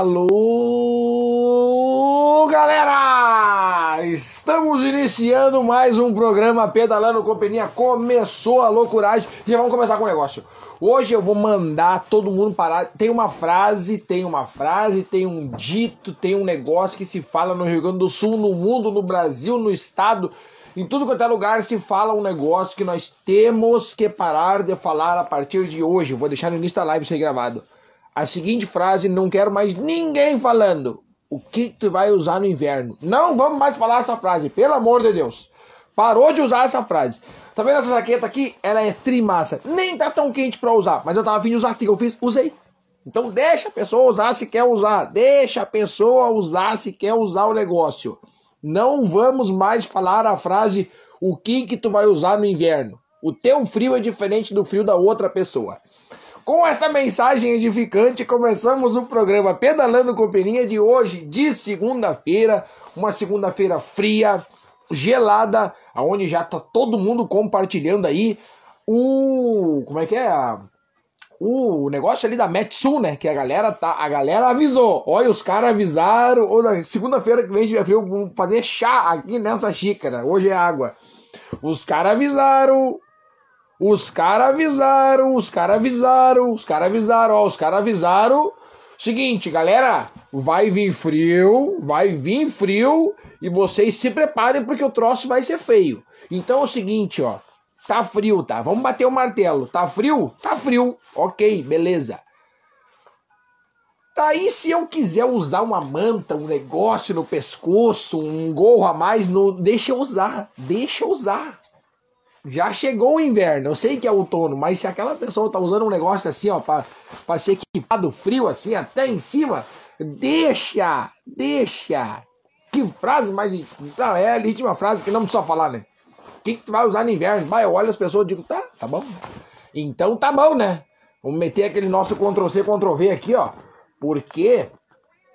Alô, galera! Estamos iniciando mais um programa Pedalando Companhia. Começou a loucuragem. Já vamos começar com o negócio. Hoje eu vou mandar todo mundo parar. Tem uma frase, tem uma frase, tem um dito, tem um negócio que se fala no Rio Grande do Sul, no mundo, no Brasil, no estado. Em tudo quanto é lugar se fala um negócio que nós temos que parar de falar a partir de hoje. Vou deixar no início da live aí gravado a seguinte frase, não quero mais ninguém falando. O que tu vai usar no inverno? Não vamos mais falar essa frase, pelo amor de Deus. Parou de usar essa frase. Tá vendo essa jaqueta aqui? Ela é trimassa. Nem tá tão quente para usar, mas eu tava vindo usar. O que eu fiz? Usei. Então deixa a pessoa usar se quer usar. Deixa a pessoa usar se quer usar o negócio. Não vamos mais falar a frase o que que tu vai usar no inverno. O teu frio é diferente do frio da outra pessoa. Com esta mensagem edificante, começamos o programa Pedalando com Peninha de hoje, de segunda-feira, uma segunda-feira fria, gelada, aonde já tá todo mundo compartilhando aí o como é que é o negócio ali da Metsu, né? Que a galera tá, a galera avisou. Olha, os caras avisaram. Ou na segunda-feira que vem tiver frio, vamos fazer chá aqui nessa xícara. Hoje é água. Os caras avisaram. Os caras avisaram, os caras avisaram, os caras avisaram, ó, os caras avisaram. Seguinte, galera, vai vir frio, vai vir frio e vocês se preparem porque o troço vai ser feio. Então é o seguinte, ó, tá frio, tá? Vamos bater o martelo. Tá frio? Tá frio. OK, beleza. Tá se eu quiser usar uma manta, um negócio no pescoço, um gorro a mais, no... deixa eu usar, deixa eu usar já chegou o inverno, eu sei que é outono, mas se aquela pessoa tá usando um negócio assim, ó, para ser equipado frio assim, até em cima, deixa, deixa. Que frase mais. Não, é a legítima frase que não precisa falar, né? O que, que tu vai usar no inverno? Vai, eu olho as pessoas e digo, tá, tá bom. Então tá bom, né? Vamos meter aquele nosso Ctrl-C, Ctrl-V aqui, ó. Porque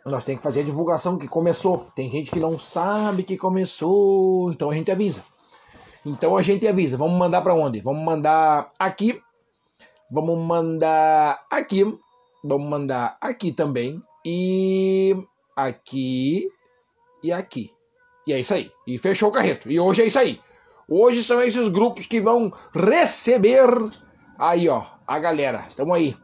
nós temos que fazer a divulgação que começou. Tem gente que não sabe que começou, então a gente avisa. Então a gente avisa, vamos mandar para onde? Vamos mandar aqui, vamos mandar aqui, vamos mandar aqui também e aqui e aqui. E é isso aí. E fechou o carreto. E hoje é isso aí. Hoje são esses grupos que vão receber aí, ó, a galera. Tamo aí.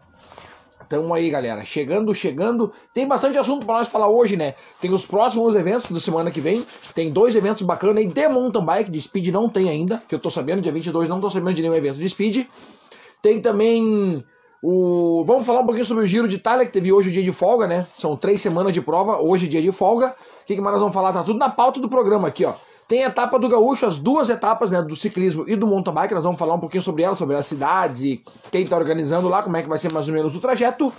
Tamo aí, galera. Chegando, chegando. Tem bastante assunto para nós falar hoje, né? Tem os próximos eventos da semana que vem. Tem dois eventos bacanas aí de mountain bike. De speed não tem ainda, que eu tô sabendo. Dia 22 não tô sabendo de nenhum evento de speed. Tem também o... Vamos falar um pouquinho sobre o Giro de Itália, que teve hoje o dia de folga, né? São três semanas de prova, hoje dia de folga. O que, que mais nós vamos falar? Tá tudo na pauta do programa aqui, ó. Tem a etapa do Gaúcho, as duas etapas, né, do ciclismo e do mountain bike, nós vamos falar um pouquinho sobre elas, sobre as cidades, quem está organizando lá, como é que vai ser mais ou menos o trajeto.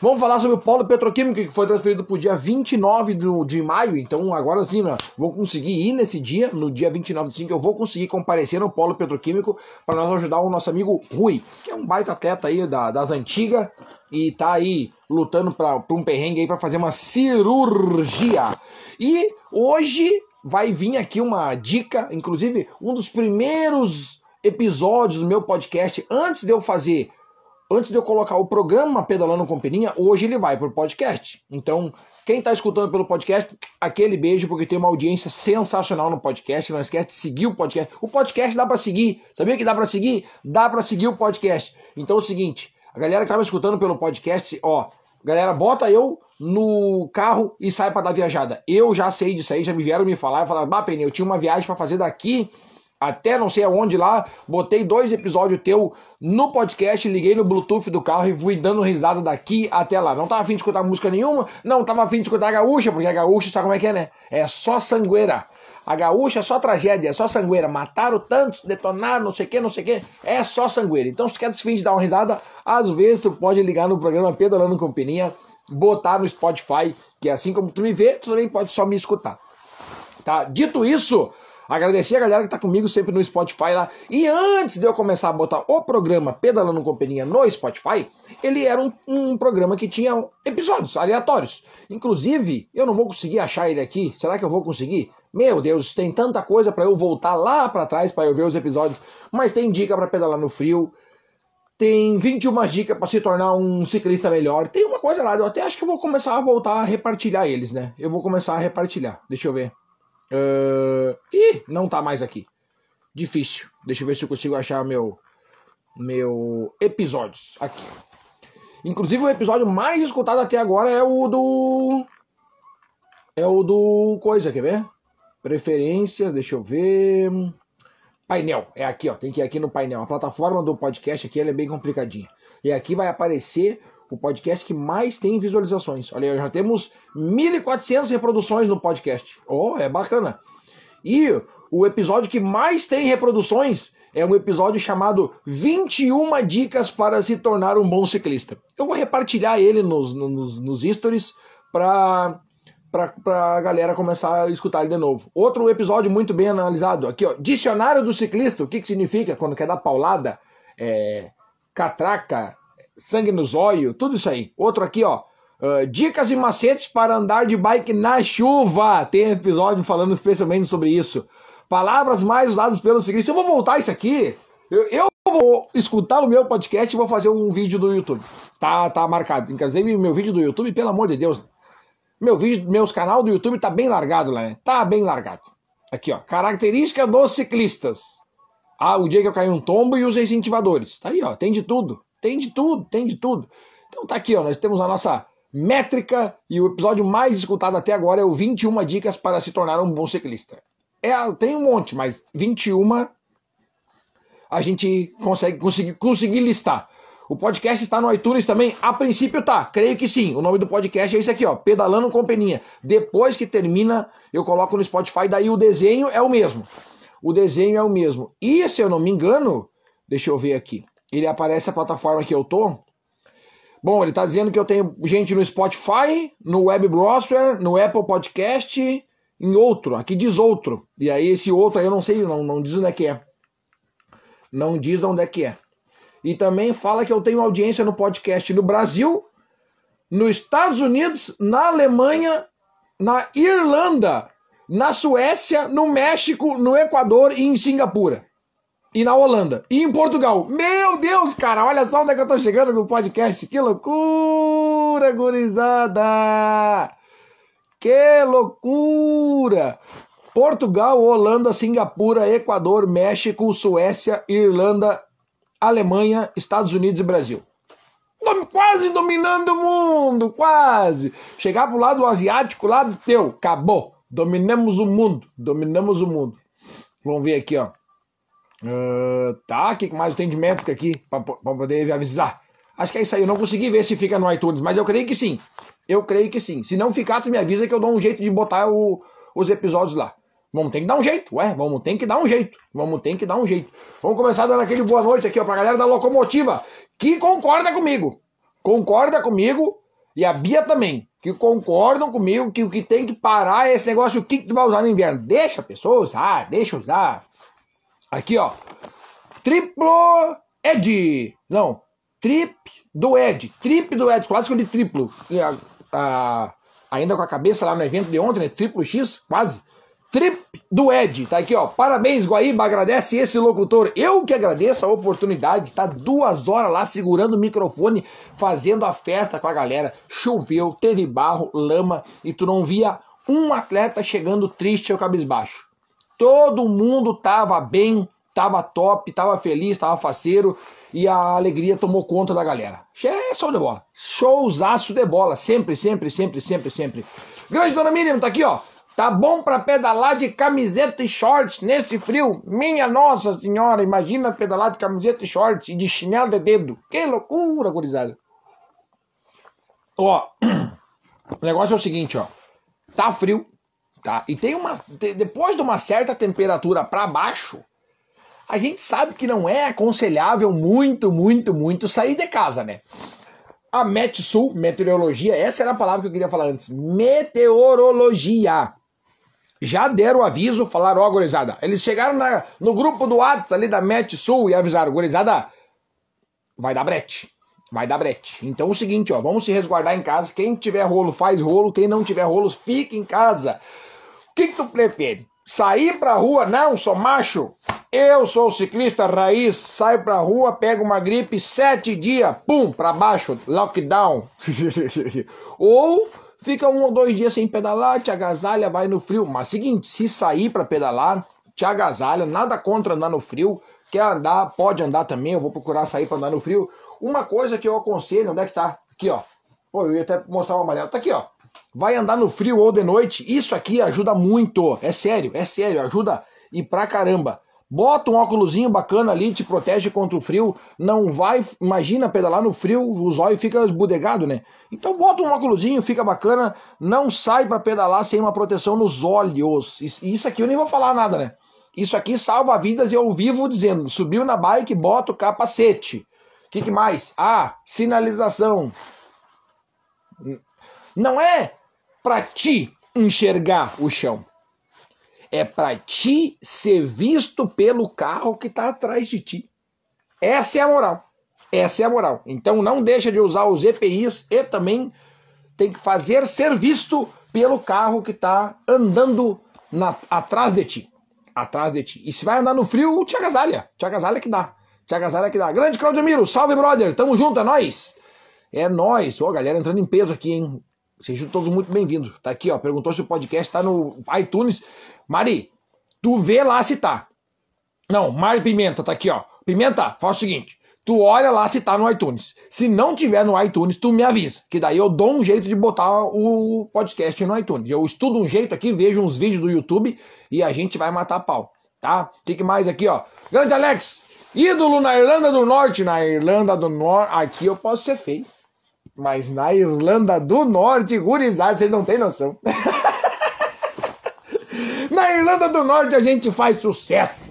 Vamos falar sobre o polo petroquímico que foi transferido para o dia 29 do, de maio. Então, agora sim, né, vou conseguir ir nesse dia, no dia 29 de 5, eu vou conseguir comparecer no polo petroquímico para nós ajudar o nosso amigo Rui, que é um baita atleta aí da, das antigas e tá aí lutando para um perrengue aí para fazer uma cirurgia. E hoje vai vir aqui uma dica, inclusive um dos primeiros episódios do meu podcast, antes de eu fazer, antes de eu colocar o programa Pedalando com Peninha, hoje ele vai pro podcast. Então, quem está escutando pelo podcast, aquele beijo, porque tem uma audiência sensacional no podcast. Não esquece de seguir o podcast. O podcast dá para seguir. Sabia que dá para seguir? Dá para seguir o podcast. Então é o seguinte, a galera que estava escutando pelo podcast, ó, galera, bota eu no carro e sai para dar viajada. Eu já sei disso aí, já me vieram me falar, falaram, bah, Penny, eu tinha uma viagem para fazer daqui até não sei aonde lá, botei dois episódios teu no podcast, liguei no Bluetooth do carro e fui dando risada daqui até lá. Não tava afim de escutar música nenhuma, não tava afim de escutar a gaúcha, porque a gaúcha, sabe como é que é, né? É só sangueira. A gaúcha é só tragédia, é só sangueira. Mataram tantos, detonaram, não sei o que, não sei o que. É só sangueira. Então, se tu quer desfim de dar uma risada, às vezes tu pode ligar no programa Pedalando com Peninha botar no Spotify, que é assim como tu me vê, tu também pode só me escutar. Tá? Dito isso, agradecer a galera que tá comigo sempre no Spotify lá. E antes de eu começar a botar o programa Pedalando com no Spotify, ele era um, um programa que tinha episódios aleatórios. Inclusive, eu não vou conseguir achar ele aqui. Será que eu vou conseguir? Meu Deus, tem tanta coisa para eu voltar lá para trás para eu ver os episódios. Mas tem dica para pedalar no frio, tem 21 dicas para se tornar um ciclista melhor. Tem uma coisa lá, eu até acho que eu vou começar a voltar a repartilhar eles, né? Eu vou começar a repartilhar. Deixa eu ver. Uh... Ih, não tá mais aqui. Difícil. Deixa eu ver se eu consigo achar meu meu episódios aqui. Inclusive o episódio mais escutado até agora é o do é o do coisa, quer ver? Preferências, deixa eu ver. Painel, é aqui, ó. Tem que ir aqui no painel. A plataforma do podcast aqui é bem complicadinha. E aqui vai aparecer o podcast que mais tem visualizações. Olha, já temos 1.400 reproduções no podcast. Oh, é bacana. E o episódio que mais tem reproduções é um episódio chamado 21 dicas para se tornar um bom ciclista. Eu vou repartilhar ele nos, nos, nos stories para a galera começar a escutar ele de novo. Outro episódio muito bem analisado aqui, ó. Dicionário do ciclista, o que, que significa quando quer dar paulada, é, catraca, sangue no zóio, tudo isso aí. Outro aqui, ó. Uh, dicas e macetes para andar de bike na chuva. Tem episódio falando especialmente sobre isso. Palavras mais usadas pelo ciclista. Eu vou voltar isso aqui. Eu, eu vou escutar o meu podcast e vou fazer um vídeo do YouTube. Tá, tá marcado. Inclusive, meu vídeo do YouTube, pelo amor de Deus, meu vídeo, meus canal do YouTube tá bem largado lá, né? Tá bem largado. Aqui, ó. Característica dos ciclistas. Ah, o dia que eu caí um tombo e os incentivadores. Tá aí, ó. Tem de tudo. Tem de tudo, tem de tudo. Então tá aqui, ó. Nós temos a nossa métrica e o episódio mais escutado até agora é o 21 dicas para se tornar um bom ciclista. É, tem um monte, mas 21 a gente consegue conseguir, listar. O podcast está no iTunes também? A princípio tá, creio que sim. O nome do podcast é esse aqui, ó, Pedalando com Peninha. Depois que termina, eu coloco no Spotify, daí o desenho é o mesmo. O desenho é o mesmo. E se eu não me engano, deixa eu ver aqui. Ele aparece a plataforma que eu tô. Bom, ele está dizendo que eu tenho gente no Spotify, no Web Browser, no Apple Podcast, em outro. Aqui diz outro. E aí esse outro aí eu não sei, não, não diz onde é que é. Não diz onde é que é. E também fala que eu tenho audiência no podcast no Brasil, nos Estados Unidos, na Alemanha, na Irlanda, na Suécia, no México, no Equador e em Singapura. E na Holanda. E em Portugal. Meu Deus, cara, olha só onde é que eu tô chegando no podcast. Que loucura, gurizada! Que loucura! Portugal, Holanda, Singapura, Equador, México, Suécia, Irlanda Alemanha, Estados Unidos e Brasil. Quase dominando o mundo, quase. Chegar pro lado asiático, lado teu, acabou. Dominamos o mundo, dominamos o mundo. Vamos ver aqui, ó. Uh, tá, o que mais tem de métrica aqui para poder avisar? Acho que é isso aí. Eu não consegui ver se fica no iTunes, mas eu creio que sim. Eu creio que sim. Se não ficar, tu me avisa que eu dou um jeito de botar o, os episódios lá. Vamos ter que dar um jeito, ué, vamos ter que dar um jeito, vamos ter que dar um jeito. Vamos começar dando aquele boa noite aqui, ó, pra galera da locomotiva, que concorda comigo, concorda comigo, e a Bia também, que concordam comigo que o que tem que parar é esse negócio, o que, que tu vai usar no inverno. Deixa a pessoa usar, deixa usar. Aqui, ó, triplo Ed, não, trip do Ed, trip do Ed, quase que de triplo. A, a, ainda com a cabeça lá no evento de ontem, né, triplo X, quase. Trip do Ed, tá aqui ó. Parabéns, Guaíba, agradece esse locutor. Eu que agradeço a oportunidade, tá duas horas lá segurando o microfone, fazendo a festa com a galera. Choveu, teve barro, lama e tu não via um atleta chegando triste ou cabisbaixo. Todo mundo tava bem, tava top, tava feliz, tava faceiro e a alegria tomou conta da galera. É show de bola. Showzaço de bola. Sempre, sempre, sempre, sempre, sempre. Grande Dona Miriam tá aqui, ó. Tá bom para pedalar de camiseta e shorts nesse frio? Minha Nossa Senhora, imagina pedalar de camiseta e shorts e de chinelo de dedo. Que loucura, gurizada. Ó, o negócio é o seguinte, ó. Tá frio, tá? E tem uma depois de uma certa temperatura para baixo, a gente sabe que não é aconselhável muito, muito, muito sair de casa, né? A Metsul, meteorologia, essa era a palavra que eu queria falar antes. Meteorologia já deram aviso, falaram, ó, oh, gurizada. Eles chegaram na, no grupo do WhatsApp ali da Met Sul e avisaram, gurizada, vai dar brete. Vai dar brete. Então é o seguinte, ó, vamos se resguardar em casa. Quem tiver rolo, faz rolo. Quem não tiver rolo, fica em casa. O que, que tu prefere? Sair pra rua? Não, sou macho. Eu sou ciclista raiz, saio pra rua, pego uma gripe, sete dias, pum, pra baixo, lockdown. ou fica um ou dois dias sem pedalar, te agasalha, vai no frio. Mas seguinte, se sair pra pedalar, te agasalha, nada contra andar no frio. Quer andar, pode andar também, eu vou procurar sair pra andar no frio. Uma coisa que eu aconselho, onde é que tá? Aqui, ó. Pô, eu ia até mostrar o amarelo. Tá aqui, ó. Vai andar no frio ou de noite, isso aqui ajuda muito. É sério, é sério, ajuda e pra caramba. Bota um óculosinho bacana ali, te protege contra o frio. Não vai, imagina pedalar no frio, os olhos ficam esbudegados, né? Então bota um óculosinho, fica bacana. Não sai para pedalar sem uma proteção nos olhos. Isso aqui eu nem vou falar nada, né? Isso aqui salva vidas e eu vivo dizendo: subiu na bike, bota o capacete. O que, que mais? Ah, sinalização. Não é para ti enxergar o chão é para ti ser visto pelo carro que está atrás de ti. Essa é a moral. Essa é a moral. Então não deixa de usar os EPIs e também tem que fazer ser visto pelo carro que está andando na, atrás de ti. Atrás de ti. E se vai andar no frio, te agasalha. Te agasalha que dá. Te agasalha que dá. Grande Claudio Miro, salve brother. Tamo junto, é nóis. É nóis. Ô, oh, galera entrando em peso aqui, hein? Sejam todos muito bem-vindos. Tá aqui, ó. Perguntou se o podcast tá no iTunes. Mari, tu vê lá se tá. Não, Mari Pimenta, tá aqui, ó. Pimenta, faz o seguinte. Tu olha lá se tá no iTunes. Se não tiver no iTunes, tu me avisa. Que daí eu dou um jeito de botar o podcast no iTunes. Eu estudo um jeito aqui, vejo uns vídeos do YouTube e a gente vai matar pau. Tá? Fique mais aqui, ó. Grande Alex, ídolo na Irlanda do Norte. Na Irlanda do Norte, aqui eu posso ser feio. Mas na Irlanda do Norte, gurizada, vocês não têm noção. Na Irlanda do Norte a gente faz sucesso.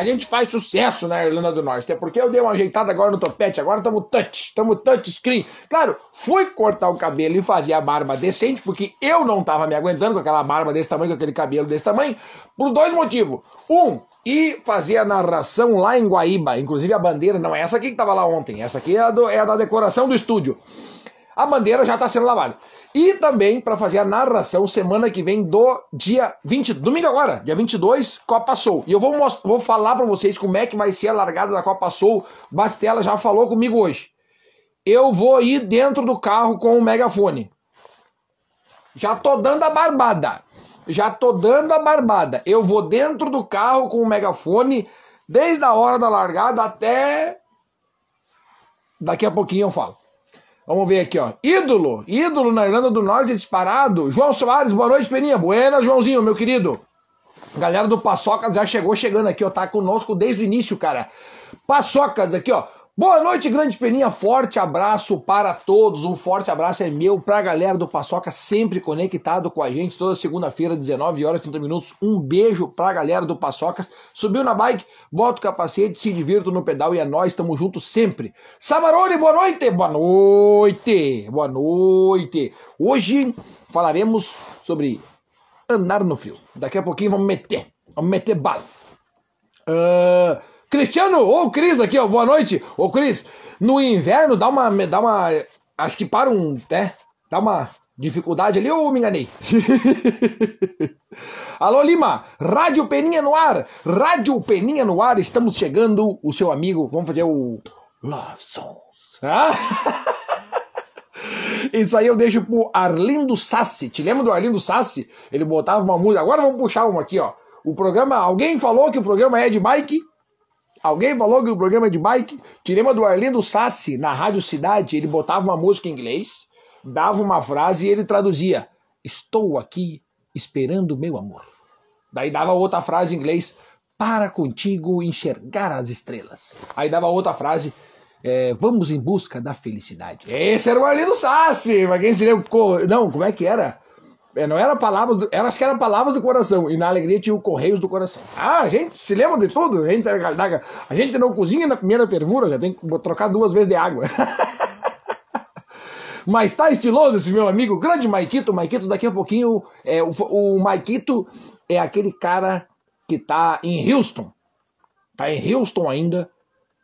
A gente faz sucesso na Irlanda do Norte. Até porque eu dei uma ajeitada agora no topete. Agora estamos touch, estamos touch screen. Claro, fui cortar o cabelo e fazer a barba decente, porque eu não estava me aguentando com aquela barba desse tamanho, com aquele cabelo desse tamanho, por dois motivos. Um, e fazer a narração lá em Guaíba. Inclusive a bandeira, não é essa aqui que estava lá ontem. Essa aqui é a, do, é a da decoração do estúdio. A bandeira já está sendo lavada. E também para fazer a narração semana que vem do dia 20, domingo agora, dia 22, Copa Soul. E eu vou, vou falar para vocês como é que vai ser a largada da Copa Soul. Bastela já falou comigo hoje. Eu vou ir dentro do carro com o megafone. Já tô dando a barbada. Já tô dando a barbada. Eu vou dentro do carro com o megafone desde a hora da largada até daqui a pouquinho eu falo. Vamos ver aqui, ó. Ídolo, ídolo na Irlanda do Norte disparado. João Soares, boa noite, Peninha. Buenas, Joãozinho, meu querido. Galera do Paçocas já chegou chegando aqui, ó. Tá conosco desde o início, cara. Paçocas aqui, ó. Boa noite, grande peninha. Forte abraço para todos. Um forte abraço é meu para a galera do Paçoca, sempre conectado com a gente toda segunda-feira, 19 horas e 30 minutos. Um beijo para a galera do Paçoca. Subiu na bike, bota o capacete, se divirta no pedal e é nós, estamos juntos sempre. Samarone, boa noite. Boa noite. Boa noite. Hoje falaremos sobre andar no fio. Daqui a pouquinho vamos meter, vamos meter bala. Uh, Cristiano, ô Cris aqui, ó, boa noite. Ô Cris, no inverno dá uma, dá uma, acho que para um, né, dá uma dificuldade ali ou me enganei? Alô Lima, Rádio Peninha no ar, Rádio Peninha no ar, estamos chegando, o seu amigo, vamos fazer o Love Songs. Ah? Isso aí eu deixo pro Arlindo Sassi. Te lembra do Arlindo Sassi? Ele botava uma música. Agora vamos puxar uma aqui, ó. O programa. Alguém falou que o programa é de bike? Alguém falou que o programa é de bike? Tirema do Arlindo Sassi, na Rádio Cidade, ele botava uma música em inglês, dava uma frase e ele traduzia: Estou aqui esperando meu amor. Daí dava outra frase em inglês: Para contigo enxergar as estrelas. Aí dava outra frase: é, Vamos em busca da felicidade. Esse era o Arlindo Sassi, mas quem se lembra? Não, como é que era? É, não era palavras, do, era, acho que eram palavras do coração. E na alegria tinha o Correios do Coração. Ah, a gente se lembra de tudo. A gente, a gente não cozinha na primeira fervura, já tem que trocar duas vezes de água. Mas tá estiloso esse meu amigo, grande Maikito. Maikito, daqui a pouquinho, é, o, o Maikito é aquele cara que tá em Houston. Tá em Houston ainda,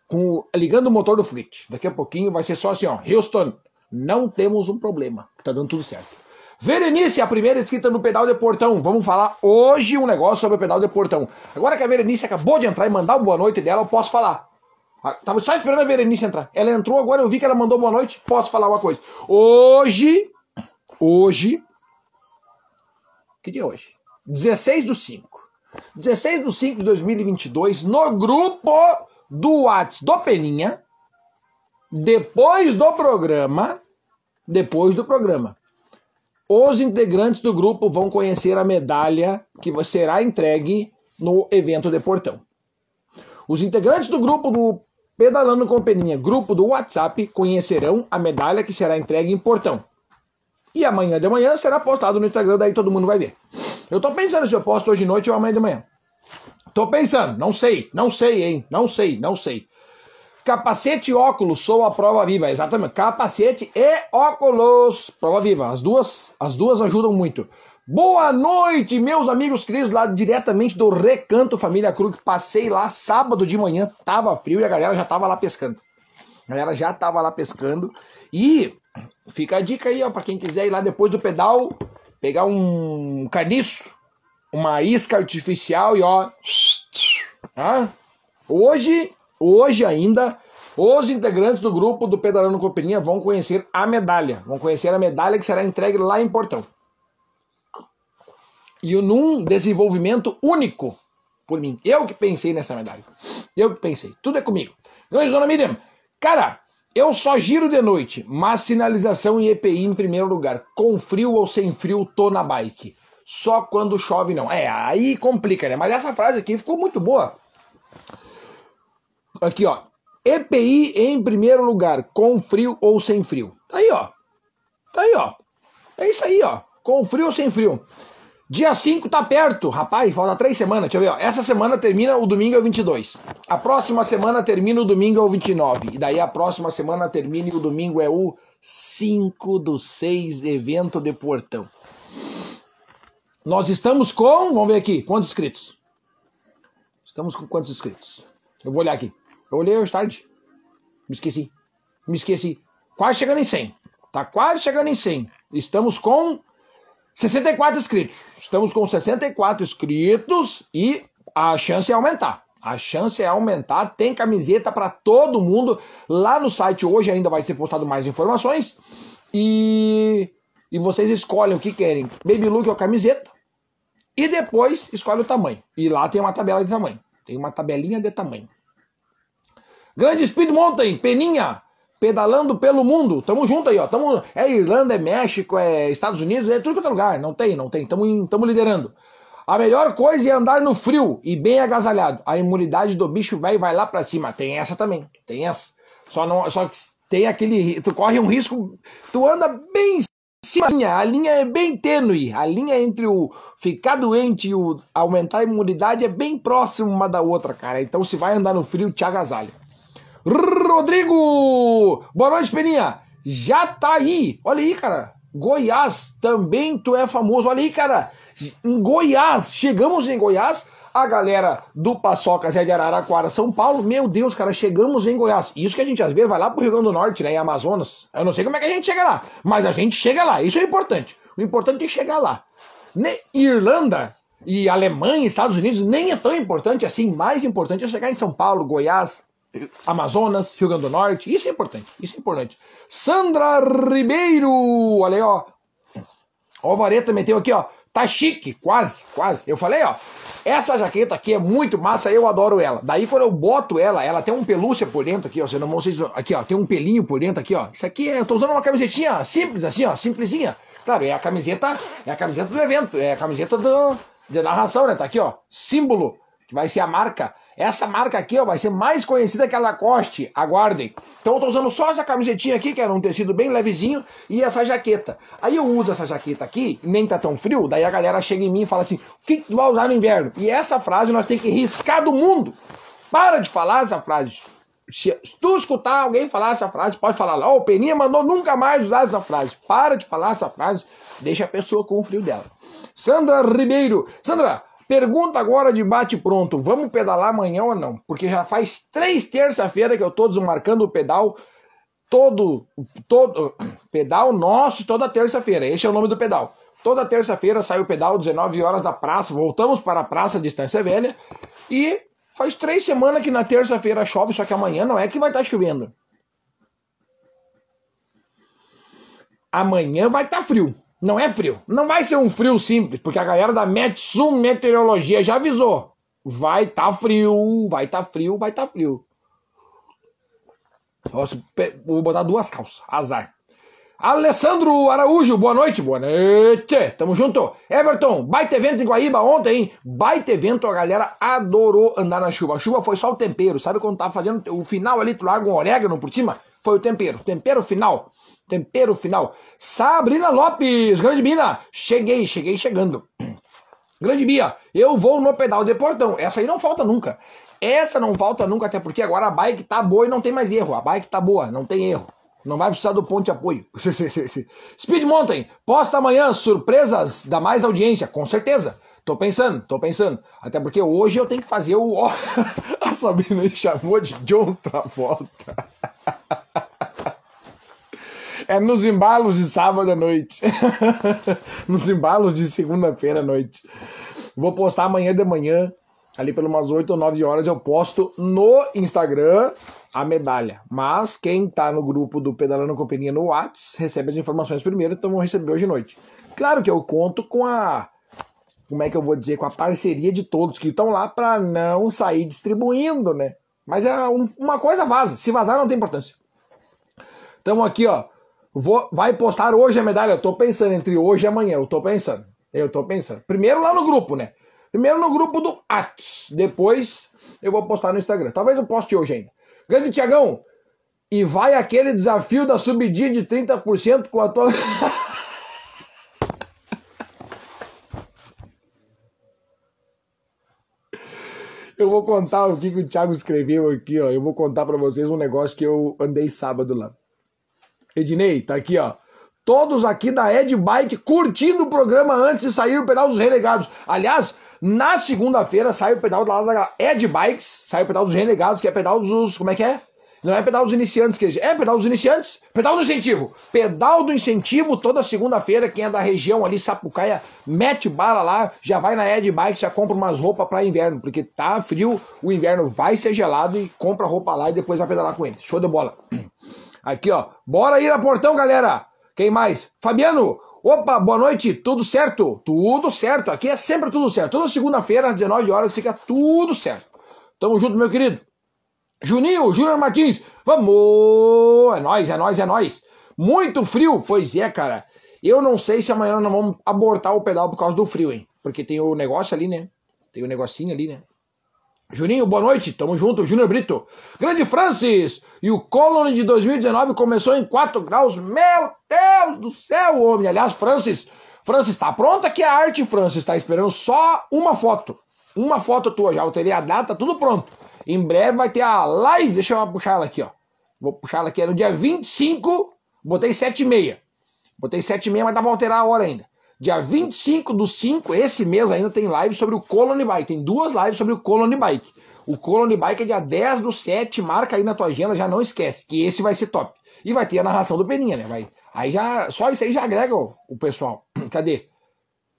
com, ligando o motor do Fleet. Daqui a pouquinho vai ser só assim, ó. Houston, não temos um problema. Tá dando tudo certo. Verenice, a primeira escrita no pedal de portão. Vamos falar hoje um negócio sobre o pedal de portão. Agora que a Verenice acabou de entrar e mandar uma boa noite dela, eu posso falar. Ah, tava só esperando a Verenice entrar. Ela entrou agora, eu vi que ela mandou boa noite. Posso falar uma coisa. Hoje, hoje, que dia é hoje? 16 do 5. 16 do 5 de 2022, no grupo do Whats do Peninha, depois do programa, depois do programa, os integrantes do grupo vão conhecer a medalha que será entregue no evento de Portão. Os integrantes do grupo do Pedalando com Peninha, grupo do WhatsApp, conhecerão a medalha que será entregue em Portão. E amanhã de manhã será postado no Instagram, daí todo mundo vai ver. Eu tô pensando se eu posto hoje de noite ou amanhã de manhã. Tô pensando, não sei, não sei, hein? Não sei, não sei. Capacete e óculos, sou a prova viva, exatamente. Capacete e óculos, prova viva. As duas, as duas ajudam muito. Boa noite, meus amigos queridos, lá diretamente do Recanto Família Cruz. Passei lá sábado de manhã, tava frio e a galera já tava lá pescando. A galera já tava lá pescando. E fica a dica aí, ó, pra quem quiser ir lá depois do pedal, pegar um caniço, uma isca artificial e ó. Ah, hoje Hoje ainda, os integrantes do grupo do Pedalando com Peninha vão conhecer a medalha. Vão conhecer a medalha que será entregue lá em Portão. E num desenvolvimento único por mim. Eu que pensei nessa medalha. Eu que pensei. Tudo é comigo. Então, dona Miriam, cara, eu só giro de noite, mas sinalização e EPI em primeiro lugar. Com frio ou sem frio, tô na bike. Só quando chove, não. É, aí complica, né? Mas essa frase aqui ficou muito boa. Aqui, ó. EPI em primeiro lugar, com frio ou sem frio. Tá aí, ó. Tá aí, ó. É isso aí, ó. Com frio ou sem frio. Dia 5 tá perto, rapaz, falta três semanas. Deixa eu ver, ó. Essa semana termina o domingo é o 22. A próxima semana termina o domingo é o 29. E daí a próxima semana termina e o domingo é o 5 do 6, evento de Portão. Nós estamos com, vamos ver aqui, quantos inscritos? Estamos com quantos inscritos? Eu vou olhar aqui. Eu olhei hoje tarde. Me esqueci. Me esqueci. Quase chegando em 100. Tá quase chegando em 100. Estamos com 64 inscritos. Estamos com 64 inscritos e a chance é aumentar. A chance é aumentar. Tem camiseta para todo mundo. Lá no site hoje ainda vai ser postado mais informações. E, e vocês escolhem o que querem. Baby look ou camiseta. E depois escolhe o tamanho. E lá tem uma tabela de tamanho. Tem uma tabelinha de tamanho. Grande Speed Mountain, Peninha, pedalando pelo mundo. Tamo junto aí, ó. Tamo, é Irlanda, é México, é Estados Unidos, é tudo quanto é lugar. Não tem, não tem. Tamo, tamo liderando. A melhor coisa é andar no frio e bem agasalhado. A imunidade do bicho velho vai lá para cima. Tem essa também. Tem essa. Só não, só que tem aquele, tu corre um risco, tu anda bem cima a linha é bem tênue. A linha entre o ficar doente e o aumentar a imunidade é bem próxima uma da outra, cara. Então se vai andar no frio, te agasalha. Rodrigo! Boa noite, Peninha. Já tá aí. Olha aí, cara. Goiás, também tu é famoso. Olha aí, cara. Em Goiás, chegamos em Goiás. A galera do Paçoca Zé de Araraquara, São Paulo. Meu Deus, cara, chegamos em Goiás. Isso que a gente às vezes vai lá pro Rio Grande do Norte, né? Em Amazonas. Eu não sei como é que a gente chega lá, mas a gente chega lá. Isso é importante. O importante é chegar lá. Ne Irlanda e Alemanha, Estados Unidos, nem é tão importante assim. Mais importante é chegar em São Paulo, Goiás, Amazonas, Rio Grande do Norte. Isso é importante. Isso é importante. Sandra Ribeiro. Olha aí, ó. Ó, o Vareta meteu aqui, ó. Tá chique, quase, quase. Eu falei, ó. Essa jaqueta aqui é muito massa, eu adoro ela. Daí quando eu boto ela, ela tem um pelúcia por dentro aqui, ó. Você não vocês, aqui, ó, tem um pelinho por dentro aqui, ó. Isso aqui é, eu tô usando uma camisetinha simples assim, ó, simplesinha. Claro, é a camiseta, é a camiseta do evento, é a camiseta do de narração, né? Tá aqui, ó. Símbolo que vai ser a marca essa marca aqui ó, vai ser mais conhecida que a Lacoste, aguardem. Então eu tô usando só essa camisetinha aqui, que era um tecido bem levezinho, e essa jaqueta. Aí eu uso essa jaqueta aqui, nem tá tão frio, daí a galera chega em mim e fala assim, o que tu vai usar no inverno? E essa frase nós temos que riscar do mundo. Para de falar essa frase. Se tu escutar alguém falar essa frase, pode falar lá, oh, o Peninha mandou nunca mais usar essa frase. Para de falar essa frase, deixa a pessoa com o frio dela. Sandra Ribeiro. Sandra, Pergunta agora de bate pronto, vamos pedalar amanhã ou não? Porque já faz três terça-feira que eu estou desmarcando o pedal todo, todo pedal nosso toda terça-feira. Esse é o nome do pedal. Toda terça-feira sai o pedal, 19 horas da praça. Voltamos para a praça de Estância Velha. E faz três semanas que na terça-feira chove, só que amanhã não é que vai estar tá chovendo. Amanhã vai estar tá frio. Não é frio. Não vai ser um frio simples, porque a galera da Metsum Meteorologia já avisou. Vai tá frio, vai tá frio, vai tá frio. Posso, vou botar duas calças. Azar. Alessandro Araújo, boa noite, boa noite, tamo junto. Everton, baita evento em Guaíba ontem, hein? Baita evento, a galera adorou andar na chuva. A chuva foi só o tempero, sabe quando tá fazendo o final ali, tu larga um orégano por cima? Foi o tempero, tempero final, tempero final. Sabrina Lopes, grande mina, cheguei, cheguei chegando. Grande Bia, eu vou no pedal de portão, essa aí não falta nunca. Essa não falta nunca, até porque agora a bike tá boa e não tem mais erro. A bike tá boa, não tem erro. Não vai precisar do ponto de apoio. Speed Mountain, posta amanhã surpresas da mais audiência, com certeza. Tô pensando, tô pensando. Até porque hoje eu tenho que fazer o. a Sabrina me chamou de John Travolta. é nos embalos de sábado à noite. nos embalos de segunda-feira à noite. Vou postar amanhã de manhã ali pelas umas 8 ou 9 horas eu posto no Instagram a medalha. Mas quem tá no grupo do Pedalando Companhia no Whats recebe as informações primeiro, então vão receber hoje à noite. Claro que eu conto com a como é que eu vou dizer, com a parceria de todos que estão lá para não sair distribuindo, né? Mas é um, uma coisa vaza, se vazar não tem importância. Então aqui, ó, vou, vai postar hoje a medalha, eu tô pensando entre hoje e amanhã, eu tô pensando. Eu tô pensando. Primeiro lá no grupo, né? Primeiro no grupo do Atos, depois eu vou postar no Instagram. Talvez eu poste hoje ainda. Grande Tiagão, e vai aquele desafio da subidinha de 30% com a tua. eu vou contar o que, que o Thiago escreveu aqui, ó. Eu vou contar para vocês um negócio que eu andei sábado lá. Ednei, tá aqui, ó. Todos aqui da Ed Bike curtindo o programa antes de sair o pedal dos relegados. Aliás, na segunda-feira sai o pedal lá da Ed Bikes, sai o pedal dos renegados, que é pedal dos. Como é que é? Não é pedal dos iniciantes, que é pedal dos iniciantes, pedal do incentivo. Pedal do incentivo toda segunda-feira, quem é da região ali, Sapucaia, mete bala lá, já vai na Ed Bikes, já compra umas roupas para inverno, porque tá frio, o inverno vai ser gelado e compra roupa lá e depois vai pedalar com ele. Show de bola. Aqui, ó. Bora ir a portão, galera. Quem mais? Fabiano, Opa, boa noite, tudo certo? Tudo certo, aqui é sempre tudo certo. Toda segunda-feira, às 19 horas, fica tudo certo. Tamo junto, meu querido. Juninho, Júnior Martins, vamos! É nóis, é nóis, é nóis. Muito frio? Pois é, cara. Eu não sei se amanhã nós vamos abortar o pedal por causa do frio, hein? Porque tem o negócio ali, né? Tem o negocinho ali, né? Juninho, boa noite, tamo junto, Júnior Brito. Grande Francis! E o Colony de 2019 começou em 4 graus. Meu Deus do céu, homem! Aliás, Francis, Francis, tá pronta aqui a arte, Francis. Tá esperando só uma foto. Uma foto tua já. Eu terei a data, tudo pronto. Em breve vai ter a live. Deixa eu puxar ela aqui, ó. Vou puxar ela aqui. É no dia 25. Botei 7 e meia. Botei 7 e meia, mas dá pra alterar a hora ainda. Dia 25 do 5, esse mês ainda tem live sobre o Colony Bike. Tem duas lives sobre o Colony Bike. O Colony Bike é dia 10 do 7, marca aí na tua agenda, já não esquece, que esse vai ser top. E vai ter a narração do Peninha, né? Vai, aí já, só isso aí já agrega o, o pessoal. Cadê?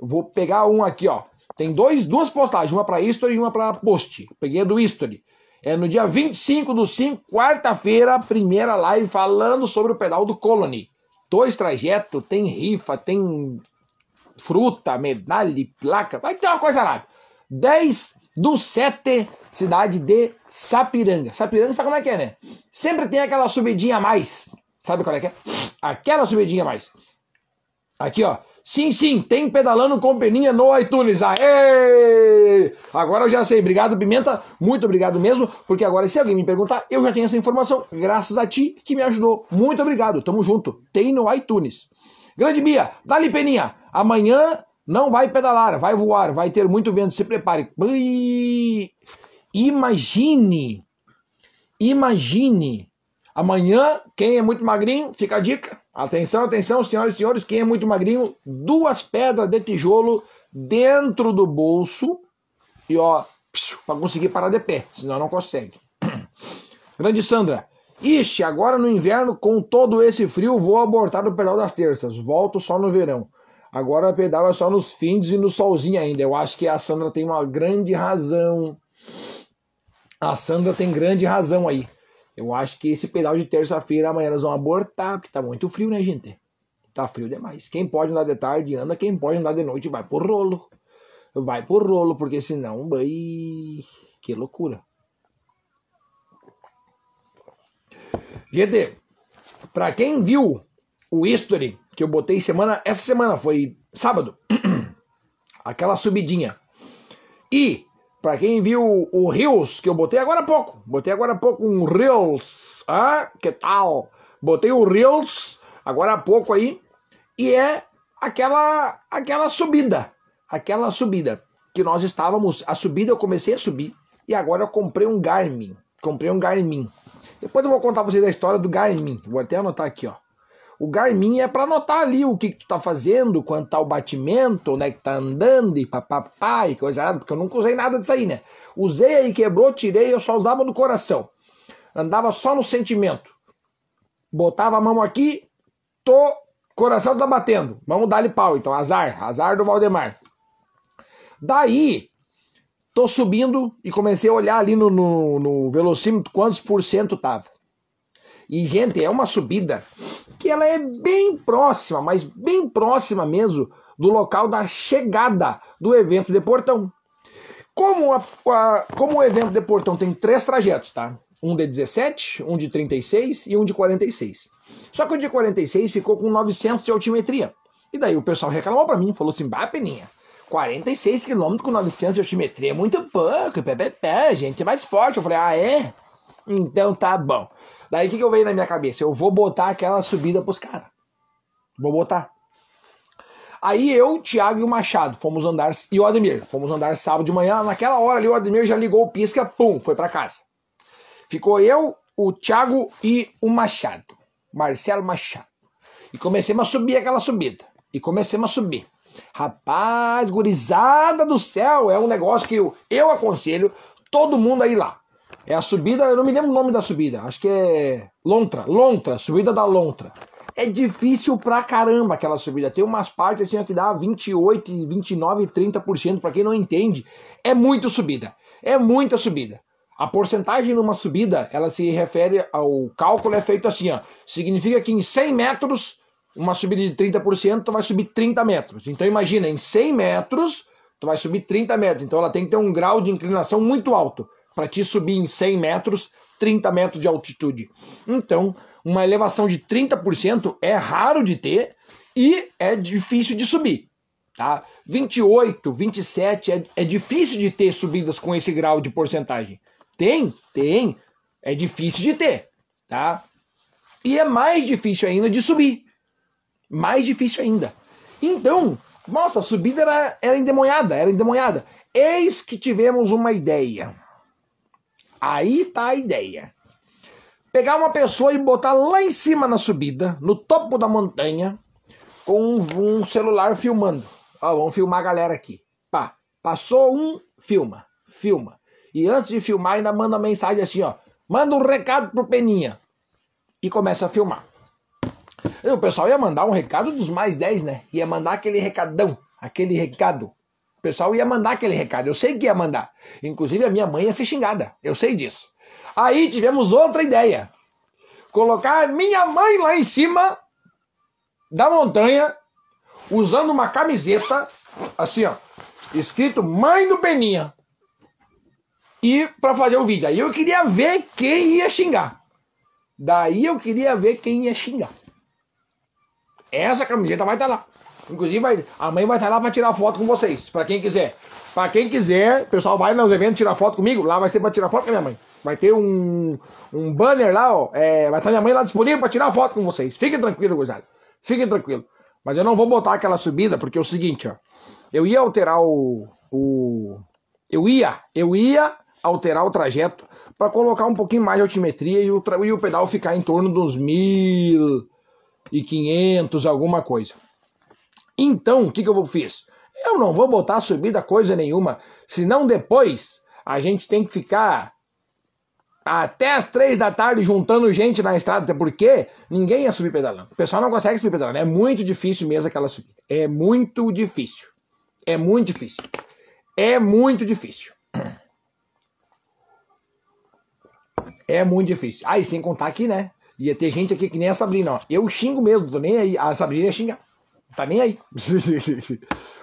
Vou pegar um aqui, ó. Tem dois, duas postagens, uma para History e uma para Post. Peguei a do History. É no dia 25 do 5, quarta-feira, primeira live falando sobre o pedal do Colony. Dois trajetos, tem rifa, tem fruta, medalha, placa, vai ter uma coisa lá. 10 do 7, cidade de Sapiranga. Sapiranga sabe como é que é, né? Sempre tem aquela subidinha a mais. Sabe qual é que é? Aquela subidinha a mais. Aqui, ó. Sim, sim, tem pedalando com peninha no iTunes. Aê! Agora eu já sei. Obrigado, Pimenta. Muito obrigado mesmo. Porque agora, se alguém me perguntar, eu já tenho essa informação. Graças a ti que me ajudou. Muito obrigado. Tamo junto. Tem no iTunes. Grande Bia, dali Peninha. Amanhã não vai pedalar, vai voar, vai ter muito vento, se prepare. Ui, imagine, imagine. Amanhã, quem é muito magrinho, fica a dica. Atenção, atenção, senhoras e senhores, quem é muito magrinho, duas pedras de tijolo dentro do bolso e ó, para conseguir parar de pé, senão não consegue. Grande Sandra, Ixi, agora no inverno, com todo esse frio, vou abortar o pedal das terças. Volto só no verão. Agora pedal é só nos fins e no solzinho ainda. Eu acho que a Sandra tem uma grande razão. A Sandra tem grande razão aí. Eu acho que esse pedal de terça-feira amanhã nós vamos abortar, porque tá muito frio, né, gente? Tá frio demais. Quem pode andar de tarde anda, quem pode andar de noite vai por rolo. Vai por rolo, porque senão, vai... que loucura. Gente, para quem viu o history que eu botei semana, essa semana foi sábado, aquela subidinha. E para quem viu o Reels que eu botei agora há pouco, botei agora há pouco um Reels, ah, que tal? Botei o Reels agora há pouco aí e é aquela aquela subida, aquela subida que nós estávamos, a subida eu comecei a subir e agora eu comprei um Garmin, comprei um Garmin. Depois eu vou contar pra vocês a história do Garmin. Vou até anotar aqui, ó. O Garmin é para anotar ali o que, que, tu tá fazendo, quanto tá o batimento, né, que tá andando e papapá e coisa nada, porque eu nunca usei nada disso aí, né? Usei aí, quebrou, tirei, eu só usava no coração. Andava só no sentimento. Botava a mão aqui, tô, coração tá batendo. Vamos dar-lhe pau, então, azar, azar do Valdemar. Daí, Tô subindo e comecei a olhar ali no, no, no velocímetro quantos por cento tava. E, gente, é uma subida que ela é bem próxima, mas bem próxima mesmo do local da chegada do evento de Portão. Como, a, a, como o evento de Portão tem três trajetos, tá? Um de 17, um de 36 e um de 46. Só que o de 46 ficou com 900 de altimetria. E daí o pessoal reclamou para mim, falou assim: Bah, Peninha, 46 km com 900 de altimetria é muito pouco, pé, pé, pé, gente, é mais forte. Eu falei, ah, é? Então tá bom. Daí o que, que eu veio na minha cabeça? Eu vou botar aquela subida pros caras. Vou botar. Aí eu, Thiago e o Machado fomos andar, e o Ademir, fomos andar sábado de manhã. Naquela hora ali, o Ademir já ligou o pisca, pum, foi para casa. Ficou eu, o Thiago e o Machado, Marcelo Machado. E comecemos a subir aquela subida. E comecemos a subir. Rapaz, gurizada do céu, é um negócio que eu, eu aconselho todo mundo a ir lá. É a subida, eu não me lembro o nome da subida, acho que é Lontra, Lontra, subida da Lontra. É difícil pra caramba aquela subida. Tem umas partes assim que dá 28, 29, 30%, para quem não entende. É muito subida. É muita subida. A porcentagem numa subida, ela se refere ao cálculo é feito assim, ó. Significa que em 100 metros uma subida de 30%, tu vai subir 30 metros. Então imagina, em 100 metros, tu vai subir 30 metros. Então ela tem que ter um grau de inclinação muito alto para te subir em 100 metros, 30 metros de altitude. Então, uma elevação de 30% é raro de ter e é difícil de subir. Tá? 28, 27 é, é difícil de ter subidas com esse grau de porcentagem. Tem, tem, é difícil de ter, tá? E é mais difícil ainda de subir mais difícil ainda. Então, nossa, a subida era, era endemoniada, era endemoniada. Eis que tivemos uma ideia. Aí tá a ideia. Pegar uma pessoa e botar lá em cima na subida, no topo da montanha, com um, celular filmando. Ó, vamos filmar a galera aqui. Pá, passou um, filma, filma. E antes de filmar, ainda manda mensagem assim, ó. Manda um recado pro Peninha. E começa a filmar. O pessoal ia mandar um recado dos mais 10, né? Ia mandar aquele recadão, aquele recado. O pessoal ia mandar aquele recado. Eu sei que ia mandar. Inclusive a minha mãe ia ser xingada. Eu sei disso. Aí tivemos outra ideia. Colocar a minha mãe lá em cima da montanha, usando uma camiseta, assim, ó, escrito Mãe do Peninha. E para fazer o vídeo. Aí eu queria ver quem ia xingar. Daí eu queria ver quem ia xingar. Essa camiseta vai estar tá lá. Inclusive, vai, a mãe vai estar tá lá para tirar foto com vocês, para quem quiser. Para quem quiser, o pessoal vai nos eventos tirar foto comigo, lá vai ser para tirar foto com a minha mãe. Vai ter um, um banner lá, ó, é, vai estar tá minha mãe lá disponível para tirar foto com vocês. Fiquem tranquilos, gurizada. Fiquem tranquilos. Mas eu não vou botar aquela subida, porque é o seguinte, ó. Eu ia alterar o. o eu ia, eu ia alterar o trajeto para colocar um pouquinho mais de altimetria e o, e o pedal ficar em torno dos mil e 500, alguma coisa. Então, o que, que eu fiz? Eu não vou botar subida coisa nenhuma, senão depois a gente tem que ficar até as três da tarde juntando gente na estrada, até porque ninguém ia subir pedalando. O pessoal não consegue subir pedalando. É muito difícil mesmo aquela subida. É muito difícil. É muito difícil. É muito difícil. É muito difícil. Aí, ah, sem contar aqui, né? Ia ter gente aqui que nem a Sabrina, ó. Eu xingo mesmo, tô nem aí. A Sabrina xinga. Tá nem aí.